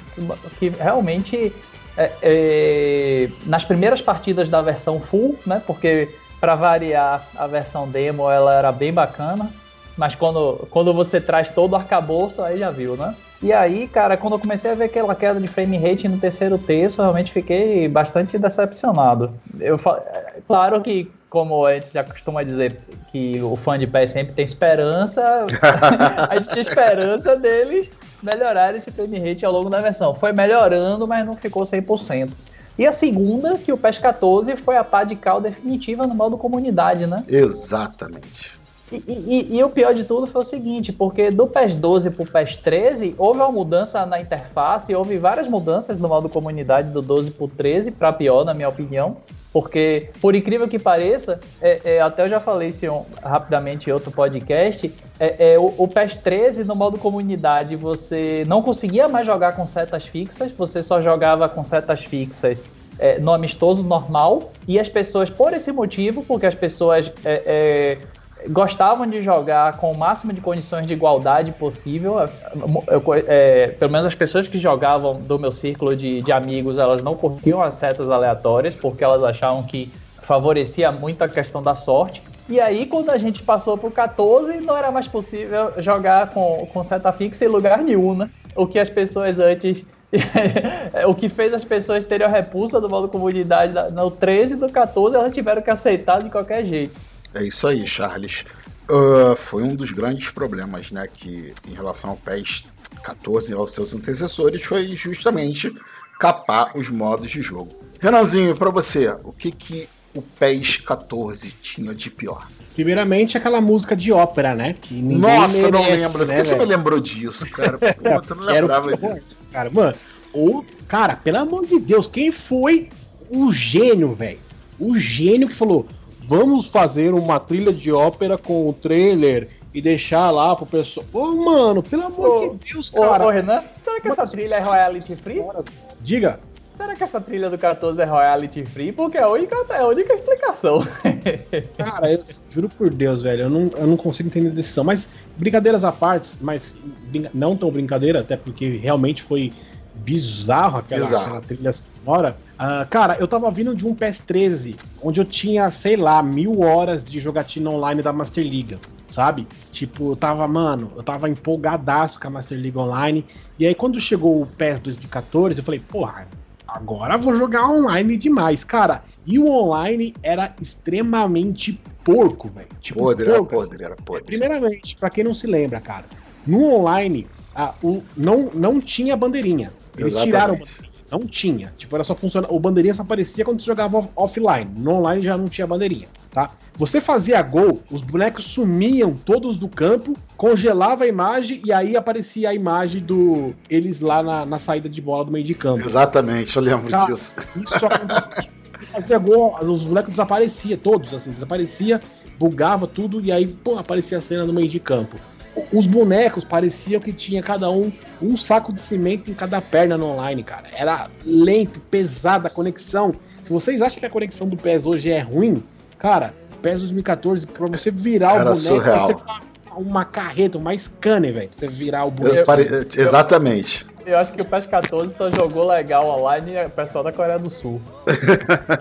que realmente é, é, nas primeiras partidas da versão full, né? Porque para variar a versão demo ela era bem bacana mas quando, quando você traz todo o arcabouço, aí já viu, né? E aí, cara, quando eu comecei a ver aquela queda de frame rate no terceiro terço, eu realmente fiquei bastante decepcionado. Eu Claro que, como a gente já costuma dizer, que o fã de pé sempre tem esperança, [laughs] [laughs] a gente tinha esperança deles melhorar esse frame rate ao longo da versão. Foi melhorando, mas não ficou 100%. E a segunda, que o PES 14 foi a pá de cal definitiva no modo comunidade, né? Exatamente. E, e, e, o pior de tudo foi o seguinte, porque do PES 12 para o PES 13, houve uma mudança na interface, houve várias mudanças no modo comunidade do 12 para o 13, para pior, na minha opinião. Porque, por incrível que pareça, é, é, até eu já falei isso rapidamente em outro podcast, é, é o, o, PES 13 no modo comunidade você não conseguia mais jogar com setas fixas, você só jogava com setas fixas é, no amistoso normal, e as pessoas, por esse motivo, porque as pessoas é, gostavam de jogar com o máximo de condições de igualdade possível. Eu, é, pelo menos as pessoas que jogavam do meu círculo de, de amigos, elas não curtiam as setas aleatórias, porque elas achavam que favorecia muito a questão da sorte. E aí, quando a gente passou pro 14, não era mais possível jogar com, com seta fixa em lugar nenhum, né? O que as pessoas antes [laughs] o que fez as pessoas terem a repulsa do modo comunidade no 13 e no 14, elas tiveram que aceitar de qualquer jeito. É isso aí, Charles. Uh, foi um dos grandes problemas, né, que em relação ao PES 14 e aos seus antecessores foi justamente capar os modos de jogo. Renanzinho, para você, o que que o PES 14 tinha de pior? Primeiramente, aquela música de ópera, né? Que ninguém Nossa, não merece, lembro. Por né, que você me velho? lembrou disso, cara? [laughs] Puta, eu não lembrava disso. Cara, mano, o, cara, pelo amor de Deus, quem foi o gênio, velho? O gênio que falou: vamos fazer uma trilha de ópera com o trailer e deixar lá pro pessoal. Ô, mano, pelo amor Ô, de Deus, Ô, cara. ô, Renan, será que essa trilha é royalty free? Diga. Será que essa trilha do 14 é royalty free? Porque é a única, é a única explicação. [laughs] Cara, eu juro por Deus, velho, eu não, eu não consigo entender a decisão. Mas, brincadeiras à parte, mas não tão brincadeira, até porque realmente foi bizarro aquela, Bizarro. aquela trilha sonora. Ah, cara, eu tava vindo de um PS13, onde eu tinha, sei lá, mil horas de jogatina online da Master League. Sabe? Tipo, eu tava, mano, eu tava empolgadaço com a Master League Online. E aí, quando chegou o PES 2014, eu falei, porra, agora eu vou jogar online demais. Cara, e o online era extremamente porco, velho. Tipo, Podre, era porco, podre, era podre. Primeiramente, pra quem não se lembra, cara, no online o, não, não tinha bandeirinha. Eles Exatamente. tiraram. Não tinha. Tipo, era só funciona. O bandeirinha só aparecia quando você jogava off- offline. No online já não tinha bandeirinha, tá? Você fazia gol, os bonecos sumiam todos do campo, congelava a imagem e aí aparecia a imagem do eles lá na, na saída de bola do meio de campo. Exatamente, eu lembro Cara, disso. Isso acontecia. Fazia gol, os bonecos desapareciam, todos, assim, desaparecia, bugava tudo e aí, pô, aparecia a cena no meio de campo. Os bonecos pareciam que tinha cada um um saco de cimento em cada perna no online, cara. Era lento, pesada a conexão. Se vocês acham que a conexão do PES hoje é ruim, cara, PES 2014, pra você virar Era o boneco, surreal. você faz uma carreta, uma scanner, velho. pra Você virar o boneco. Pare- Exatamente. Eu acho que o PES 14 só jogou legal online o pessoal da Coreia do Sul. [laughs]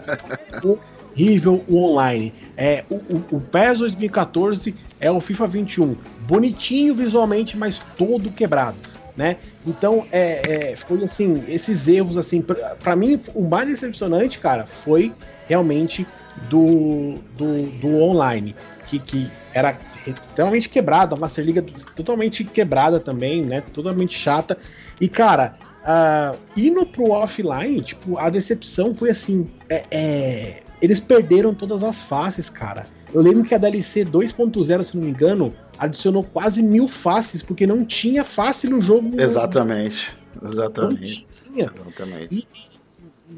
horrível o online. É, o, o, o PES 2014 é o FIFA 21. Bonitinho visualmente, mas todo quebrado. Né? Então, é, é, foi assim, esses erros, assim, pra mim, o mais decepcionante, cara, foi realmente do, do, do online, que, que era extremamente quebrado, a Master League totalmente quebrada também, né? Totalmente chata. E, cara, ah, indo pro offline, tipo, a decepção foi assim, é, é, eles perderam todas as faces, cara. Eu lembro que a DLC 2.0, se não me engano, adicionou quase mil faces, porque não tinha face no jogo. Exatamente. Não Exatamente. tinha. Exatamente.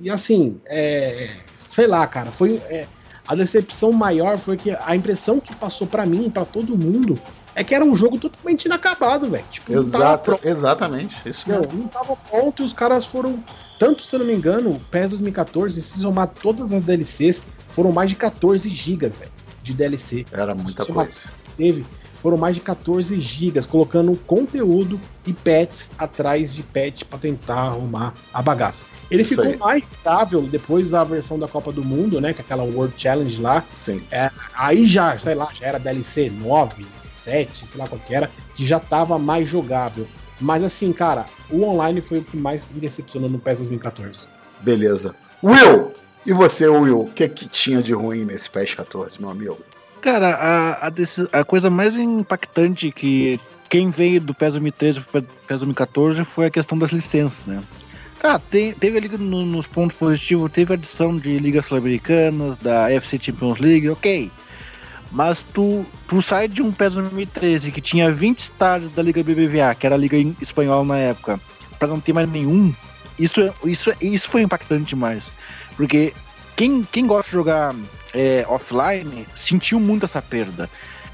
E assim, é, sei lá, cara, foi é, a decepção maior foi que a impressão que passou pra mim, pra todo mundo, é que era um jogo totalmente inacabado, velho. Tipo, não Exato, exatamente. Isso não, mesmo. não tava pronto e os caras foram, tanto se eu não me engano, o PES 2014, se somar todas as DLCs, foram mais de 14 gigas, velho, de DLC. Era muita coisa. teve, foram mais de 14 gigas, colocando conteúdo e pets atrás de pet pra tentar arrumar a bagaça. Ele Isso ficou aí. mais estável depois da versão da Copa do Mundo, né? Que é aquela World Challenge lá. Sim. Aí já, sei lá, já era DLC 9, 7, sei lá qual que era, que já tava mais jogável. Mas assim, cara, o online foi o que mais me decepcionou no PES 2014. Beleza. Will! E você, Will? O que, que tinha de ruim nesse PES 14, meu amigo? Cara, a, a, a coisa mais impactante que quem veio do PES 2013 pro PES 2014 foi a questão das licenças, né? Tá, tem- teve ali no- nos pontos positivos, teve a adição de ligas sul-americanas, da FC Champions League, ok. Mas tu, tu sai de um PES 2013 que tinha 20 estádios da Liga BBVA, que era a Liga Espanhola na época, pra não ter mais nenhum, isso, é- isso, é- isso foi impactante demais. Porque quem, quem gosta de jogar é, offline sentiu muito essa perda.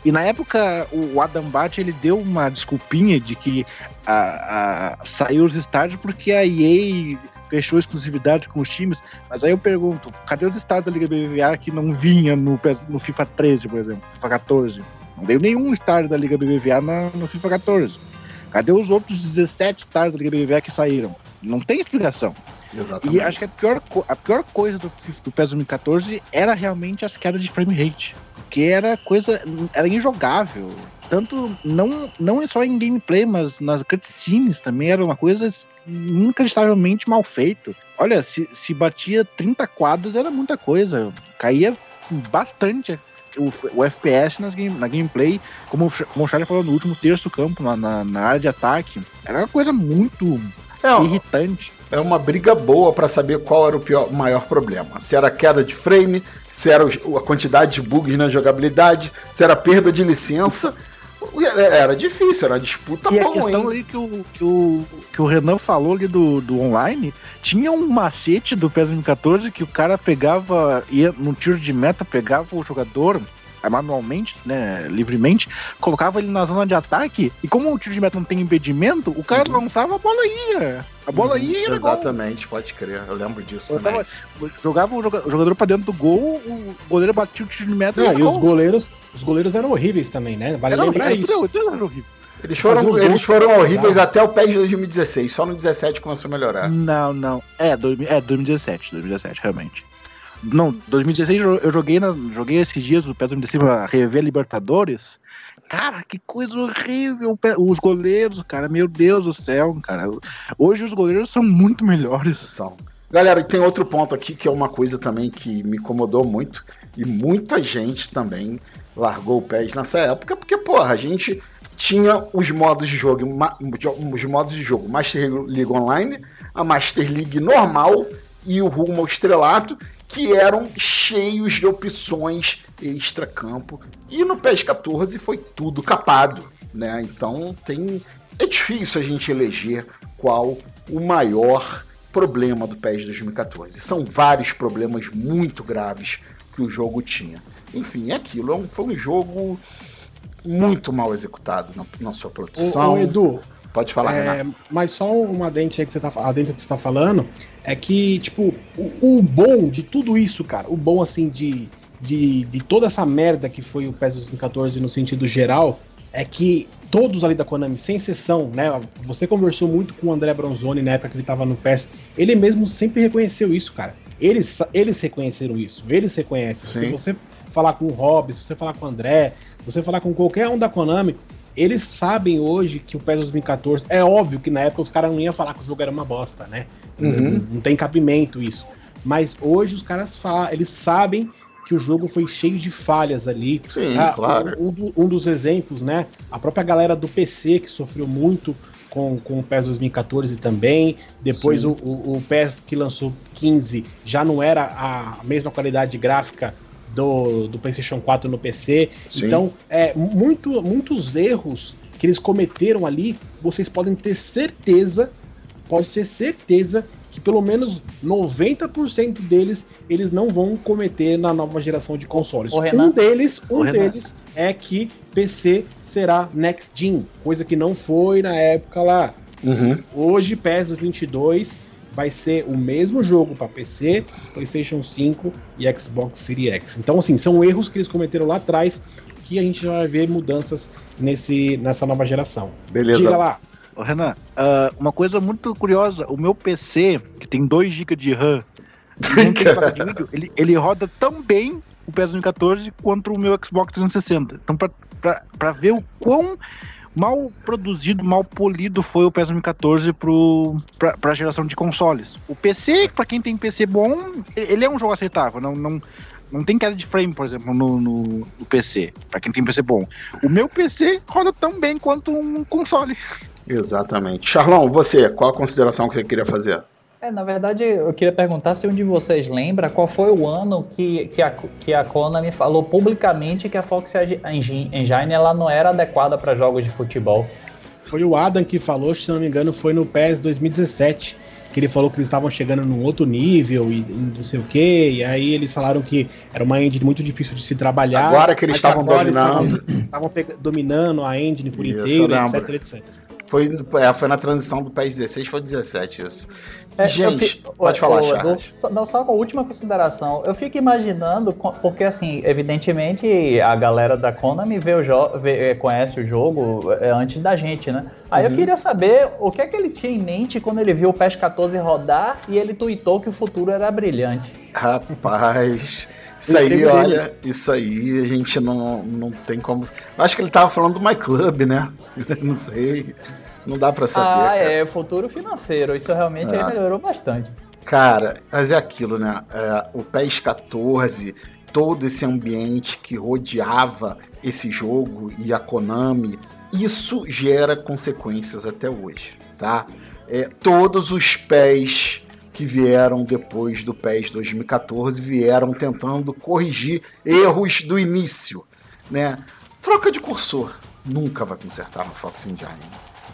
E na época o Adam Bat ele deu uma desculpinha de que a, a- saiu os estádios porque a EA fechou exclusividade com os times. Mas aí eu pergunto, cadê os estádios da Liga BBVA que não vinha no, no FIFA 13, por exemplo, FIFA 14? Não veio nenhum estádio da Liga BBVA na- no FIFA 14. Cadê os outros 17 estádios da Liga BBVA que saíram? Não tem explicação. Exatamente. E acho que a pior, a pior coisa do, do PES 2014 era realmente as quedas de frame rate. Porque era coisa. Era injogável. Tanto não, não só em gameplay, mas nas cutscenes também era uma coisa inacreditavelmente mal feito. Olha, se, se batia 30 quadros era muita coisa. Caía bastante o, o FPS nas game, na gameplay, como, como o Charlie falou no último terço do campo, na, na, na área de ataque. Era uma coisa muito É, irritante. É uma briga boa pra saber qual era o pior, maior problema. Se era a queda de frame, se era a quantidade de bugs na jogabilidade, se era a perda de licença. Era, era difícil, era uma disputa E a bom, questão hein? ali que o, que o, que o Renan falou ali do, do online, tinha um macete do PES 2014 que o cara pegava, ia no tiro de meta, pegava o jogador manualmente, né, livremente, colocava ele na zona de ataque, e como o tiro de meta não tem impedimento, o cara lançava a bola ia. A bola Uhum, ia e era gol. Exatamente, pode crer. Eu lembro disso Eu também. tava- jogava o joga- o jogador pra dentro do gol, o goleiro batia o tiro de meta Não, e e os gol. goleiros, os goleiros eram horríveis também, né? Vale Era lembrar horrível, isso. tudo- tudo era horrível. Eles foram, eles foram horríveis Não. até o PES de 2016. Só no 17 começou a melhorar. Não, não. É, dois- é 2017, 2017, realmente. Não, 2016 eu joguei, na, joguei esses dias o PES 2016 pra rever Libertadores. Cara, que coisa horrível. Os goleiros, cara, meu Deus do céu, cara. Hoje os goleiros são muito melhores. São. Galera, e tem outro ponto aqui que é uma coisa também que me incomodou muito. E muita gente também largou o PES nessa época, porque, porra, a gente tinha os modos de jogo, os modos de jogo Master League Online, a Master League normal e o Rumo ao Estrelato, que eram cheios de opções extra-campo. E no PES 14 foi tudo capado, né? Então tem é difícil a gente eleger qual o maior problema do PES 2014. São vários problemas muito graves que o jogo tinha. Enfim, é aquilo. é um- Foi um jogo muito mal executado na, na sua produção. ô, Edu, Pode falar, É, Renato. mas só uma dente aí que você tá, que você tá falando é que, tipo, o, o bom de tudo isso, cara, o bom, assim, de, de, de toda essa merda que foi o PES 2014 no sentido geral, é que todos ali da Konami, sem exceção, né? Você conversou muito com o André Bronzoni na época que ele tava no PES, ele mesmo sempre reconheceu isso, cara. Eles, eles reconheceram isso, eles reconhecem. Sim. Se você falar com o Rob, se você falar com o André, se você falar com qualquer um da Konami, eles sabem hoje que o PES 2014. É óbvio que na época os caras não iam falar que o jogo era uma bosta, né? Uhum. Não, tem cabimento isso. Mas hoje os caras falam, eles sabem que o jogo foi cheio de falhas ali. Sim, Ah, claro. um, do- um dos exemplos, né? A própria galera do PC que sofreu muito com, com o PES 2014 também. Depois o, o, o PES que lançou 15 já não era a mesma qualidade gráfica do, do PlayStation 4 no PC. Sim. Então, é, muito, muitos erros que eles cometeram ali, vocês podem ter certeza, pode ter certeza que pelo menos 90% deles eles não vão cometer na nova geração de consoles. Ô. Um deles, um Ô, deles é que PC será next gen, coisa que não foi na época lá. Uhum. Hoje, PES 22 vai ser o mesmo jogo para PC, PlayStation 5 e Xbox Series X. Então, assim, são erros que eles cometeram lá atrás que a gente vai ver mudanças nesse, nessa nova geração. Beleza. Diga lá. Ô, Renan, ah, uma coisa muito curiosa, o meu PC, que tem 2 GB de RAM, vídeo, ele, ele roda tão bem o PES 2014 quanto o meu Xbox 360. Então, pra ver o quão mal produzido, mal polido foi o PES 2014 pro, pra, pra geração de consoles. O PC, pra quem tem PC bom, ele é um jogo aceitável, não... não não tem queda de frame, por exemplo, no, no, no PC, pra quem tem PC bom. O meu PC roda tão bem quanto um console. Exatamente. Charlão, você, qual a consideração que você queria fazer? É, na verdade, eu queria perguntar se um de vocês lembra qual foi o ano que, que, a, que a Konami falou publicamente que a Fox Engine, Engine ela não era adequada para jogos de futebol. Foi o Adam que falou, se não me engano, foi no PES 2017, que ele falou que eles estavam chegando num outro nível e, e não sei o que, e aí eles falaram que era uma engine muito difícil de se trabalhar. Agora que eles estavam dominando. estavam- dominando a engine por Isso, inteiro, etc, etc. Foi, é, foi na transição do PES 16 para 17 isso. É, eu Gente, pode Ô, falar, Charles. Não, só com a última consideração. Eu fico imaginando, porque assim, evidentemente a galera da Konami vê o jo- vê- eh, conhece o jogo eh, antes da gente, né? Aí Uhum. eu queria saber o que é que ele tinha em mente quando ele viu o PES 14 rodar e ele tweetou que o futuro era brilhante. Rapaz, isso aí, olha, isso aí a gente não, não tem como. Acho que ele tava falando do My Club, né? [laughs] não sei. Não dá pra saber. ah, cara. é, futuro financeiro. Isso realmente É. melhorou bastante. Cara, mas é aquilo, né? É, o PES 14, todo esse ambiente que rodeava esse jogo e a Konami, isso gera consequências até hoje, tá? é, todos os pés que vieram depois do PES 2014 vieram tentando corrigir erros do início, né? Troca de cursor nunca vai consertar no Fox Engine.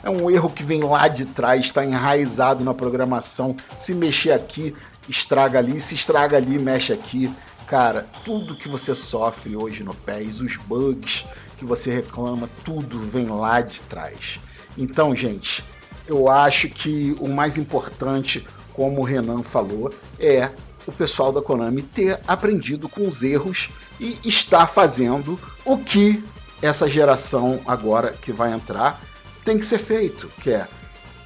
É um erro que vem lá de trás, está enraizado na programação. Se mexer aqui, estraga ali, se estraga ali, mexe aqui. Cara, tudo que você sofre hoje no PES, os bugs que você reclama, tudo vem lá de trás. Então, gente, eu acho que o mais importante, como o Renan falou, é o pessoal da Konami ter aprendido com os erros e estar fazendo o que essa geração agora que vai entrar tem que ser feito, que é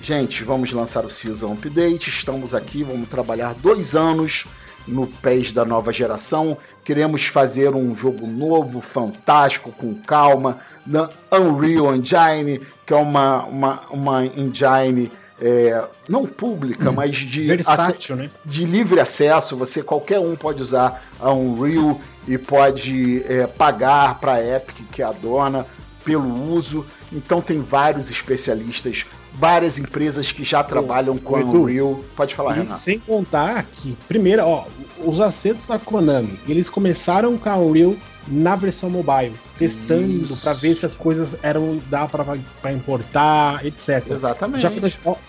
gente, vamos lançar o Season Update, estamos aqui, vamos trabalhar dois anos no PES da nova geração. Queremos fazer um jogo novo, fantástico, com calma, na Unreal Engine, que é uma, uma, uma engine é, não pública, mas de, Versátil, né? de livre acesso. Você qualquer um pode usar a Unreal e pode é, pagar para a Epic, que é a dona, pelo uso. Então tem vários especialistas, várias empresas que já trabalham com a Unreal. Pode falar, Renato. sem contar que, primeiro, ó, os acertos da Konami, eles começaram com a Unreal na versão mobile, testando pra ver se as coisas eram dá pra importar, etc. Exatamente. Já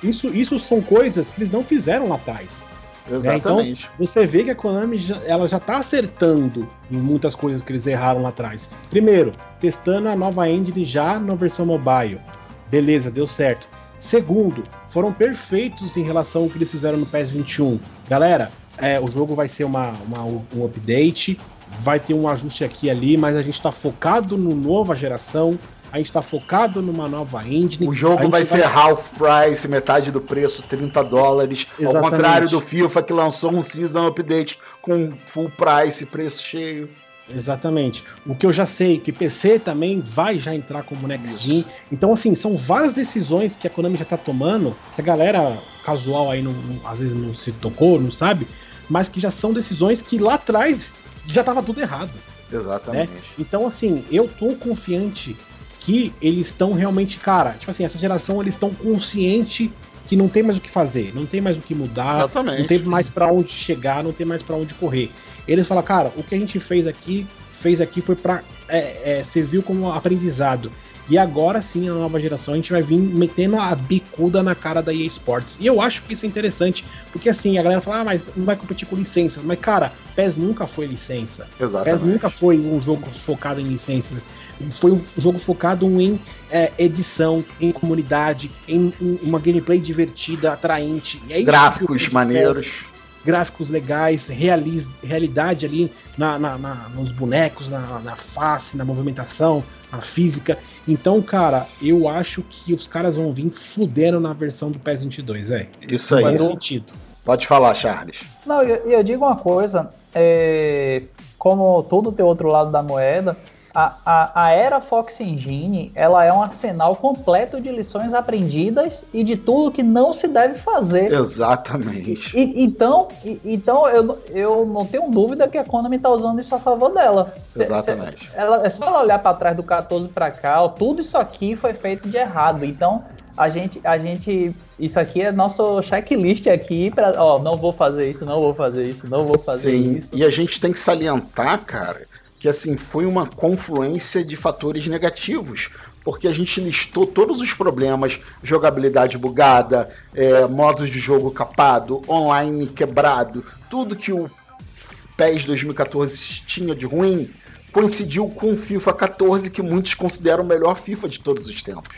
isso, isso são coisas que eles não fizeram lá atrás. né? Exatamente. Então, você vê que a Konami já, ela já tá acertando em muitas coisas que eles erraram lá atrás. Primeiro, testando a nova engine já na versão mobile. Beleza, deu certo. Segundo, foram perfeitos em relação ao que eles fizeram no PES 21. Galera, é, o jogo vai ser uma, uma- um update, vai ter um ajuste aqui e ali, mas a gente tá focado no nova geração, a gente tá focado numa nova engine. O jogo vai ser half price, metade do preço, 30 dólares. Ao Exatamente. contrário do FIFA que lançou um season update com full price, preço cheio. Exatamente. O que eu já sei, que PC também vai já entrar como Next Gen. Então, assim, são várias decisões que a Konami já tá tomando, que a galera casual aí não, não- às vezes não se tocou, não sabe, mas que já são decisões que lá atrás já tava tudo errado. Exatamente. Então, assim, eu tô confiante que eles estão realmente, cara, tipo assim, essa geração eles estão consciente que não tem mais o que fazer, não tem mais o que mudar, Exatamente. não tem mais pra onde chegar, não tem mais pra onde correr. Eles falam, cara, o que a gente fez aqui, fez aqui foi pra é, é, serviu como aprendizado. E agora sim, a nova geração, a gente vai vir metendo a bicuda na cara da EA Sports. E eu acho que isso é interessante, porque assim, a galera fala, ah, mas não vai competir com licença. Mas, cara, PES nunca foi licença. PES Exatamente. nunca foi um jogo focado em licenças. Foi um jogo focado em é, edição, em comunidade, em, em uma gameplay divertida, atraente. E é Gráficos PES maneiros. faz. Gráficos legais, realiz, realidade ali na, na- na- nos bonecos, na, na face, na movimentação, na física. Então, cara, eu acho que os caras vão vir fudendo na versão do PES 22, velho. Isso Não aí. faz sentido. Pode falar, Charles. Não, e eu, eu digo uma coisa, é, como tudo tem outro lado da moeda, a, a, a era Fox Engine, ela é um arsenal completo de lições aprendidas e de tudo que não se deve fazer. Exatamente. E- então, e- então eu, não- eu não tenho dúvida que a Konami está usando isso a favor dela. Exatamente. ela- é só ela olhar para trás do 14 para cá, ó, tudo isso aqui foi feito de errado. Então, a gente, a gente, isso aqui é nosso checklist aqui para, ó, não vou fazer isso, não vou fazer isso, não vou fazer Sim, isso. e a gente tem que salientar, cara, que assim foi uma confluência de fatores negativos, porque a gente listou todos os problemas, jogabilidade bugada, é, modos de jogo capado, online quebrado, tudo que o PES 2014 tinha de ruim, coincidiu com o FIFA 14, que muitos consideram o melhor FIFA de todos os tempos.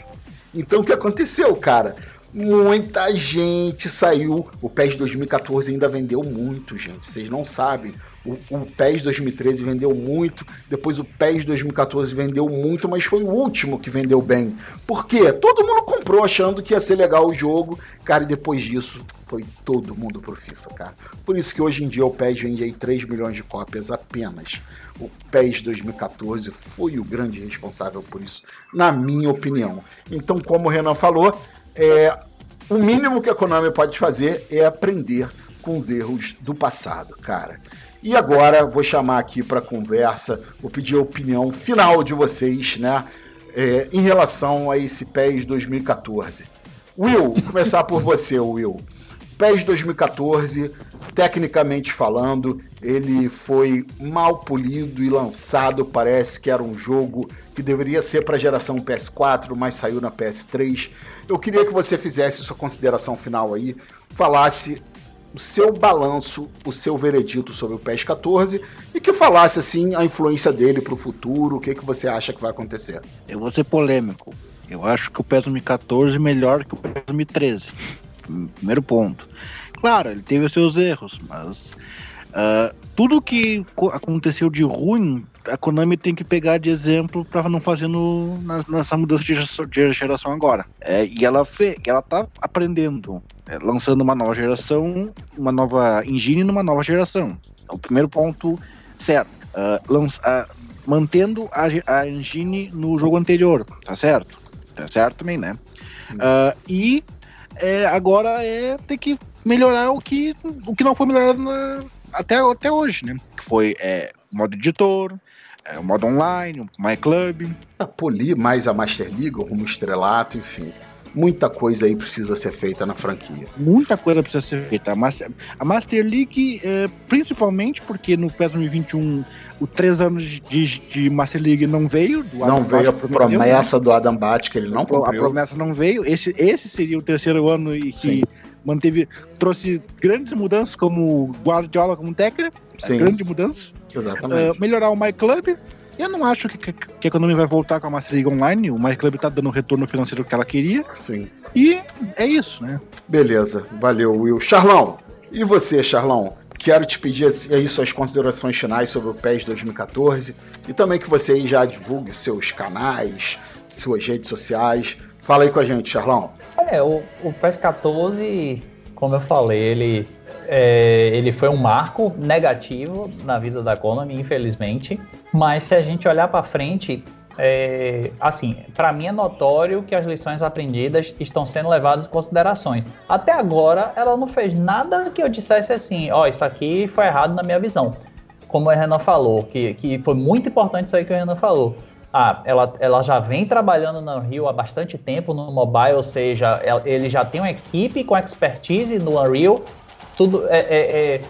Então o que aconteceu, cara? Muita gente saiu. O PES 2014 ainda vendeu muito, gente. Vocês não sabem. O, o PES 2013 vendeu muito. Depois o PES 2014 vendeu muito, mas foi o último que vendeu bem. Por quê? Todo mundo comprou achando que ia ser legal o jogo. Cara, e depois disso foi todo mundo pro FIFA, cara. Por isso que hoje em dia o PES vende aí 3 milhões de cópias apenas. O PES 2014 foi o grande responsável por isso, na minha opinião. Então, como o Renan falou, é, o mínimo que a Konami pode fazer é aprender com os erros do passado, cara. E agora vou chamar aqui para conversa, vou pedir a opinião final de vocês, né, é, em relação a esse PES 2014. Will, começar por você, Will. PES 2014, tecnicamente falando, ele foi mal polido e lançado. Parece que era um jogo que deveria ser para a geração PS4, mas saiu na PS3. Eu queria que você fizesse sua consideração final aí, falasse o seu balanço, o seu veredito sobre o PES 14 e que falasse assim a influência dele para o futuro, o que, que você acha que vai acontecer. Eu vou ser polêmico. Eu acho que o PES 2014 é melhor que o PES 2013. Primeiro ponto. Claro, ele teve os seus erros, mas uh, tudo que aconteceu de ruim, a Konami tem que pegar de exemplo para não fazer no, nessa mudança de geração, de geração agora. É, e ela, fe, ela tá aprendendo, é, lançando uma nova geração, uma nova engine numa nova geração. É o primeiro ponto certo. Uh, lança, uh, mantendo a, a engine no jogo anterior, tá certo? Tá certo também, né? Uh, e é, agora é ter que melhorar o que, o que não foi melhorado na, até, até hoje, né? Que foi é, modo editor, é, o modo online, o My Club. A polir mais a Master League, o rumo estrelato, enfim. Muita coisa aí precisa ser feita na franquia. Muita coisa precisa ser feita. A Master, a Master League, é, principalmente porque no PES 2021 o três anos de, de Master League não veio. não veio a promessa do Adam Bat, que ele não cumpriu. A promessa não veio. Esse, esse seria o terceiro ano e que Sim manteve, trouxe grandes mudanças como Guardiola como técnico, Sim. grande mudança. Exatamente. Uh, melhorar o My Club. Eu não acho que, que, que a Konami vai voltar com a Master League Online. O My Club tá dando o retorno financeiro que ela queria. Sim. E é isso, né? Beleza, valeu, Will. Charlão, e você, Charlão? Quero te pedir aí suas considerações finais sobre o PES 2014 e também que você já divulgue seus canais, suas redes sociais. Fala aí com a gente, Charlão. É, o, o PES 14, como eu falei, ele, é, ele foi um marco negativo na vida da Konami, infelizmente. Mas se a gente olhar para frente, é, assim, para mim é notório que as lições aprendidas estão sendo levadas em considerações. Até agora, ela não fez nada que eu dissesse assim, ó, oh, isso aqui foi errado na minha visão. Como o Renan falou, que, que foi muito importante isso aí que o Renan falou ah, ela, ela já vem trabalhando no Unreal há bastante tempo no mobile, ou seja, ele já tem uma equipe com expertise no Unreal, tudo é, é, é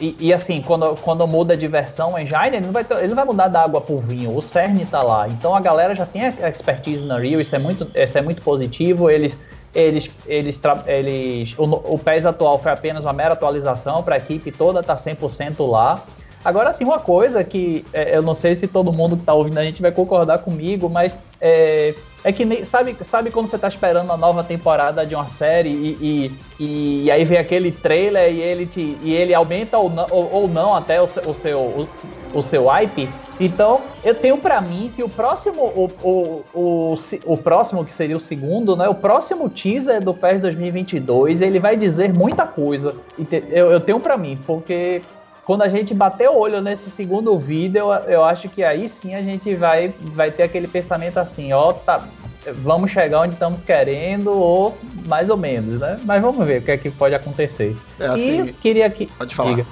e, e, assim, quando, quando muda de versão engine, ele não, vai ter, ele não vai mudar da água pro vinho, o CERN tá lá. Então a galera já tem a expertise no Unreal, isso é muito, isso é muito positivo. Eles, eles, eles, eles o, o PES atual foi apenas uma mera atualização para a equipe toda tá 100% lá. Agora, sim, uma coisa que é, eu não sei se todo mundo que tá ouvindo a gente vai concordar comigo, mas é, é que sabe, sabe quando você tá esperando a nova temporada de uma série e, e, e aí vem aquele trailer e ele, te, e ele aumenta ou não, ou, ou não até o, o seu, o, o, seu hype? Então, eu tenho para mim que o próximo, o, o, o, o próximo que seria o segundo, né? O próximo teaser do PES 2022, ele vai dizer muita coisa. Eu, eu tenho para mim, porque quando a gente bater o olho nesse segundo vídeo, eu, eu acho que aí sim a gente vai, vai ter aquele pensamento assim, ó, tá, vamos chegar onde estamos querendo, ou mais ou menos, né? Mas vamos ver o que é que pode acontecer. É assim, e queria que. Pode falar. Diga.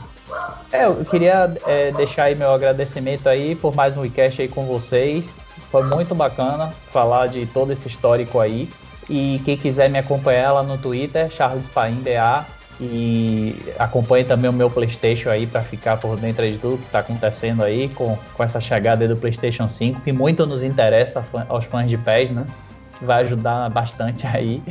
É, eu queria é, deixar aí meu agradecimento aí por mais um weekend aí com vocês. Foi muito bacana falar de todo esse histórico aí. E quem quiser me acompanhar lá no Twitter, Charles Paim BA, e acompanhe também o meu PlayStation aí para ficar por dentro de tudo que está acontecendo aí com, com essa chegada do PlayStation 5, que muito nos interessa aos fãs de PES, né? Vai ajudar bastante aí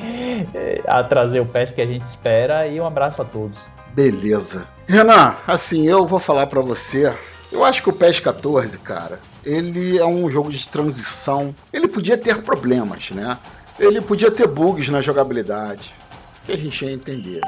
eh, a trazer o PES que a gente espera. E um abraço a todos. Beleza. Renan, assim, eu vou falar para você. Eu acho que o PES 14, cara, ele é um jogo de transição. Ele podia ter problemas, né? Ele podia ter bugs na jogabilidade que a gente ia entender.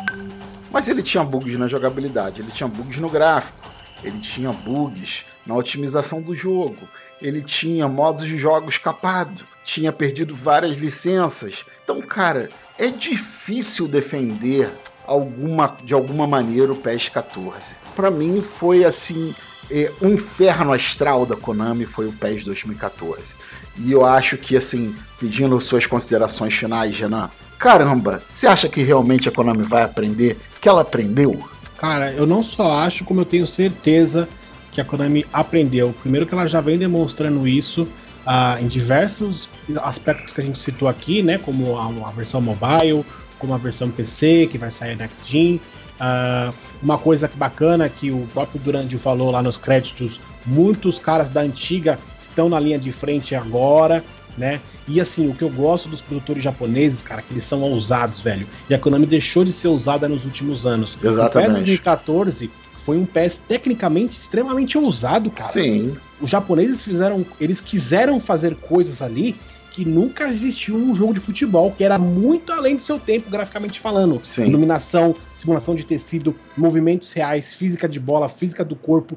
Mas ele tinha bugs na jogabilidade, ele tinha bugs no gráfico, ele tinha bugs na otimização do jogo, ele tinha modos de jogo escapado, tinha perdido várias licenças. Então, cara, é difícil defender alguma de alguma maneira o PES 14. Para mim foi assim, é, o inferno astral da Konami foi o PES 2014. E eu acho que assim, pedindo suas considerações finais, Renan, caramba, você acha que realmente a Konami vai aprender? Que ela aprendeu? Cara, eu não só acho, como eu tenho certeza que a Konami aprendeu. Primeiro que ela já vem demonstrando isso ah, em diversos aspectos que a gente citou aqui, né? Como a, a versão mobile, como a versão PC, que vai sair Next Gen. Ah, uma coisa que bacana que o próprio Durandi falou lá nos créditos, muitos caras da antiga estão na linha de frente agora, né? E assim, o que eu gosto dos produtores japoneses, cara, que eles são ousados, velho. E a Konami deixou de ser ousada nos últimos anos. Exatamente. O PES 2014 foi um PES tecnicamente extremamente ousado, cara. Sim. Os japoneses fizeram, eles quiseram fazer coisas ali que nunca existiu num jogo de futebol, que era muito além do seu tempo, graficamente falando. Sim. Iluminação, simulação de tecido, movimentos reais, física de bola, física do corpo.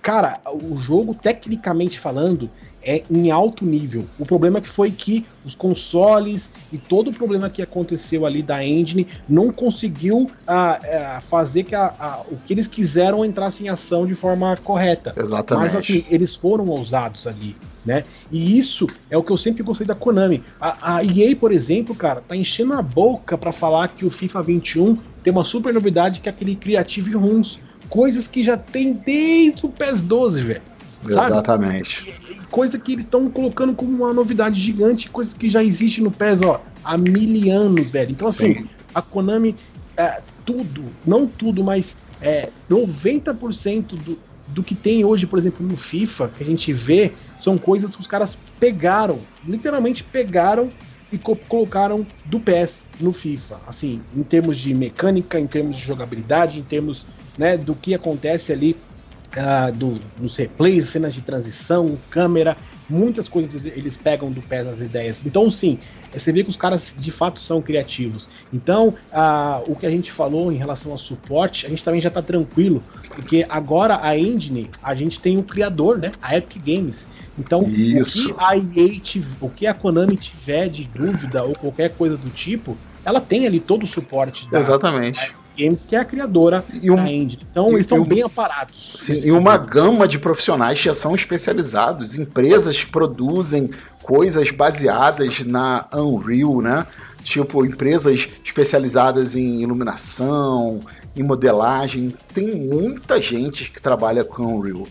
Cara, o jogo, tecnicamente falando, é em alto nível. O problema que foi que os consoles e todo o problema que aconteceu ali da engine não conseguiu ah, ah, fazer que a- a- o que eles quiseram entrasse em ação de forma correta. Exatamente. Mas assim, eles foram ousados ali, né? E isso é o que eu sempre gostei da Konami. A, a EA, por exemplo, cara, tá enchendo a boca pra falar que o FIFA 21 tem uma super novidade que é aquele Creative Rooms. Coisas que já tem desde o PES 12, velho. Sabe? Exatamente. Coisa que eles estão colocando como uma novidade gigante, coisas que já existe no PES, ó, há mil anos, velho. Então, assim, Sim. a Konami, é, tudo, não tudo, mas é, 90% do, do que tem hoje, por exemplo, no FIFA, que a gente vê, são coisas que os caras pegaram, literalmente pegaram e co- colocaram do PES no FIFA. Assim, em termos de mecânica, em termos de jogabilidade, em termos né, do que acontece ali ah, do, nos replays, cenas de transição, câmera, muitas coisas eles pegam do pé as ideias. Então, sim, você vê que os caras de fato são criativos. Então, ah, o que a gente falou em relação ao suporte, a gente também já está tranquilo, porque agora a engine, a gente tem o criador, né? A Epic Games. Então, Isso. o que a EA o que a Konami tiver de dúvida ou qualquer coisa do tipo, ela tem ali todo o suporte da Exatamente. Games, que é a criadora E um- da engine. Então, e- eles estão bem aparados. Sim, e uma gama de profissionais que já são especializados, empresas que produzem coisas baseadas na Unreal, né? Tipo, empresas especializadas em iluminação, em modelagem. Tem muita gente que trabalha com Unreal.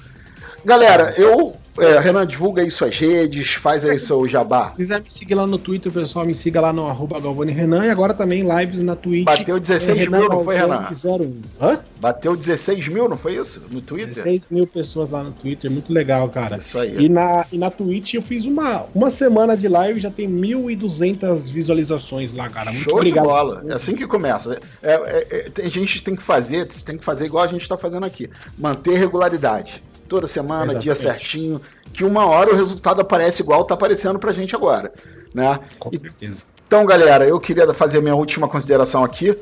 Galera, eu. É, Renan, divulga aí suas redes, faz aí seu jabá. Se quiser me seguir lá no Twitter, pessoal, me siga lá no arroba Galvani Renan e agora também lives na Twitch. Bateu 16 É mil, não foi, Renan? Galvani 01. Hã? Bateu 16 mil, não foi isso? No Twitter? 16 mil pessoas lá no Twitter, muito legal, cara. Isso aí. E na, e na Twitch eu fiz uma, uma semana de live já tem 1.200 visualizações lá, cara. Muito Show obrigado. de bola. É assim que começa. É, é, é, a gente tem que fazer, tem que fazer igual a gente está fazendo aqui. Manter regularidade. Toda semana, dia Exatamente. certinho. Que uma hora o resultado aparece igual tá aparecendo pra gente agora. Né? Com certeza. Então, galera, eu queria fazer a minha última consideração aqui,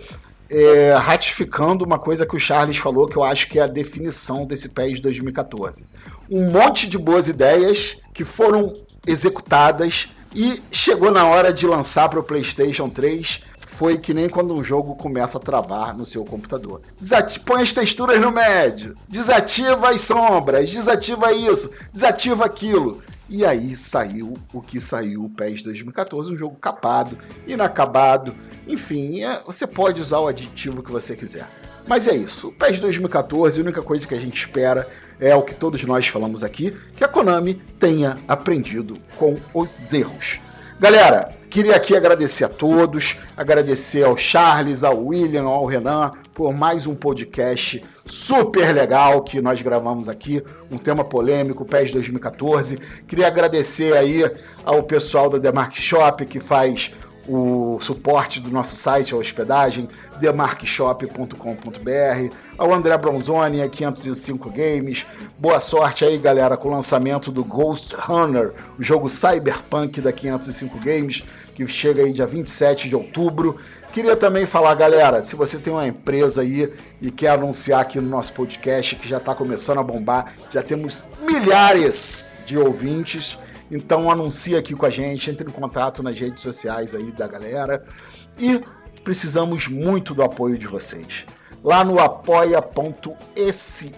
é, ratificando uma coisa que o Charles falou, que eu acho que é a definição desse PES de 2014. Um monte de boas ideias que foram executadas e chegou na hora de lançar para o PlayStation 3. Foi que nem quando um jogo começa a travar no seu computador. Desati põe as texturas no médio, desativa as sombras, desativa isso, desativa aquilo. E aí saiu o que saiu o PES 2014, um jogo capado, inacabado, enfim, é- você pode usar o aditivo que você quiser. Mas é isso, o PES 2014, a única coisa que a gente espera é o que todos nós falamos aqui, que a Konami tenha aprendido com os erros. Galera, queria aqui agradecer a todos, agradecer ao Charles, ao William, ao Renan por mais um podcast super legal que nós gravamos aqui, um tema polêmico, PES 2014. Queria agradecer aí ao pessoal da Demark Shop que faz o suporte do nosso site, a hospedagem, demarkshop.com.br, ao André Bronzoni, a 505 Games. Boa sorte aí, galera, com o lançamento do Ghost Runner, o jogo Cyberpunk da 505 Games, que chega aí dia 27 de outubro. Queria também falar, galera, se você tem uma empresa aí e quer anunciar aqui no nosso podcast, que já está começando a bombar, já temos milhares de ouvintes. Então anuncia aqui com a gente, entre em contato nas redes sociais aí da galera. E precisamos muito do apoio de vocês. Lá no apoia.se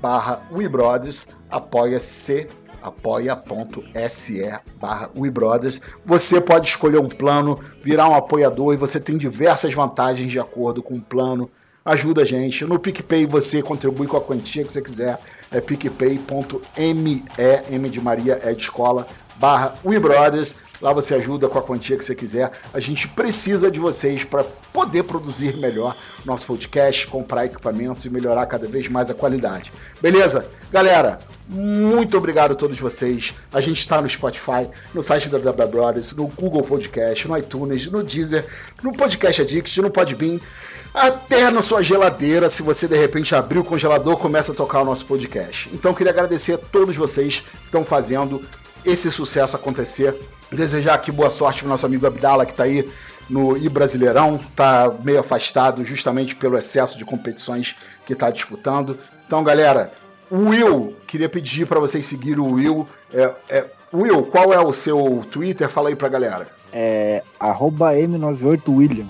barra WeBrothers, apoia-se, apoia.se barra WeBrothers. Você pode escolher um plano, virar um apoiador e você tem diversas vantagens de acordo com o plano. Ajuda a gente. No PicPay você contribui com a quantia que você quiser. É picpay.me, M de Maria, é de escola, barra WeBrothers. Lá você ajuda com a quantia que você quiser. A gente precisa de vocês para poder produzir melhor nosso podcast, comprar equipamentos e melhorar cada vez mais a qualidade. Beleza? Galera, muito obrigado a todos vocês. A gente está no Spotify, no site da WB Brothers, no Google Podcast, no iTunes, no Deezer, no Podcast Addict, no Podbean, até na sua geladeira, se você de repente abrir o congelador, começa a tocar o nosso podcast. Então queria agradecer a todos vocês que estão fazendo esse sucesso acontecer. Desejar aqui boa sorte pro nosso amigo Abdala que está aí no I Brasileirão, tá meio afastado justamente pelo excesso de competições que está disputando. Então, galera, Will, queria pedir para vocês seguirem o Will. É, é, Will, qual é o seu Twitter? Fala aí pra galera. É arroba M98William.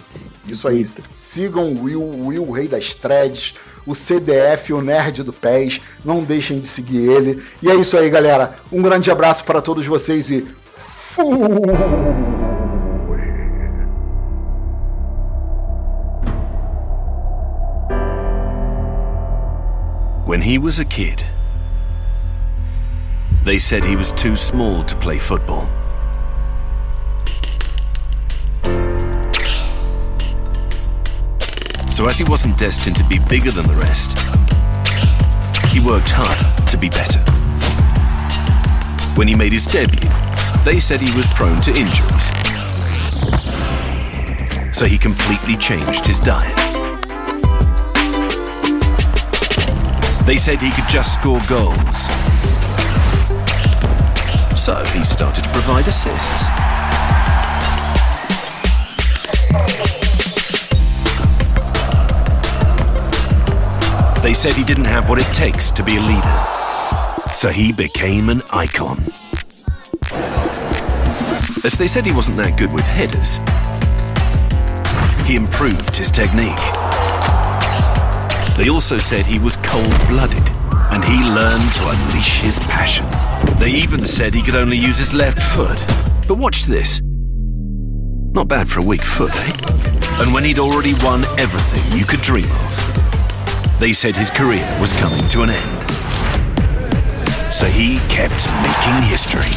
Isso aí. Sigam o Will, o Will, o rei das threads, o CDF, o nerd do PES. Não deixem de seguir ele. E é isso aí, galera. Um grande abraço para todos vocês e fui! When he was a kid, they said he was too small to play football. So, as he wasn't destined to be bigger than the rest, he worked hard to be better. When he made his debut, they said he was prone to injuries. So, he completely changed his diet. They said he could just score goals. So he started to provide assists. They said he didn't have what it takes to be a leader. So he became an icon. As they said he wasn't that good with headers, he improved his technique. They also said he was cold blooded and he learned to unleash his passion. They even said he could only use his left foot. But watch this. Not bad for a weak foot, eh? And when he'd already won everything you could dream of, they said his career was coming to an end. So he kept making history.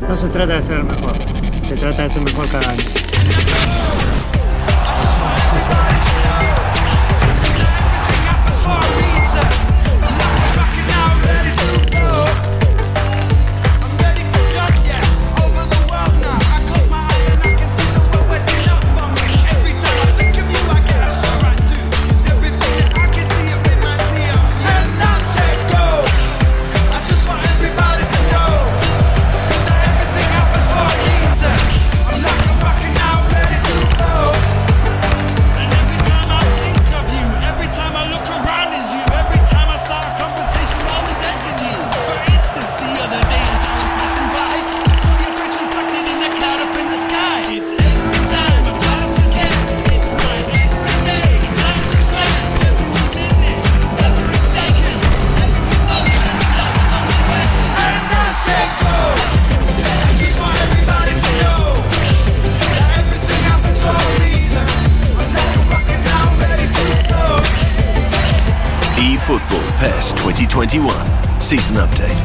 No se trata de ser el mejor, se trata de ser mejor cada año. Season Update.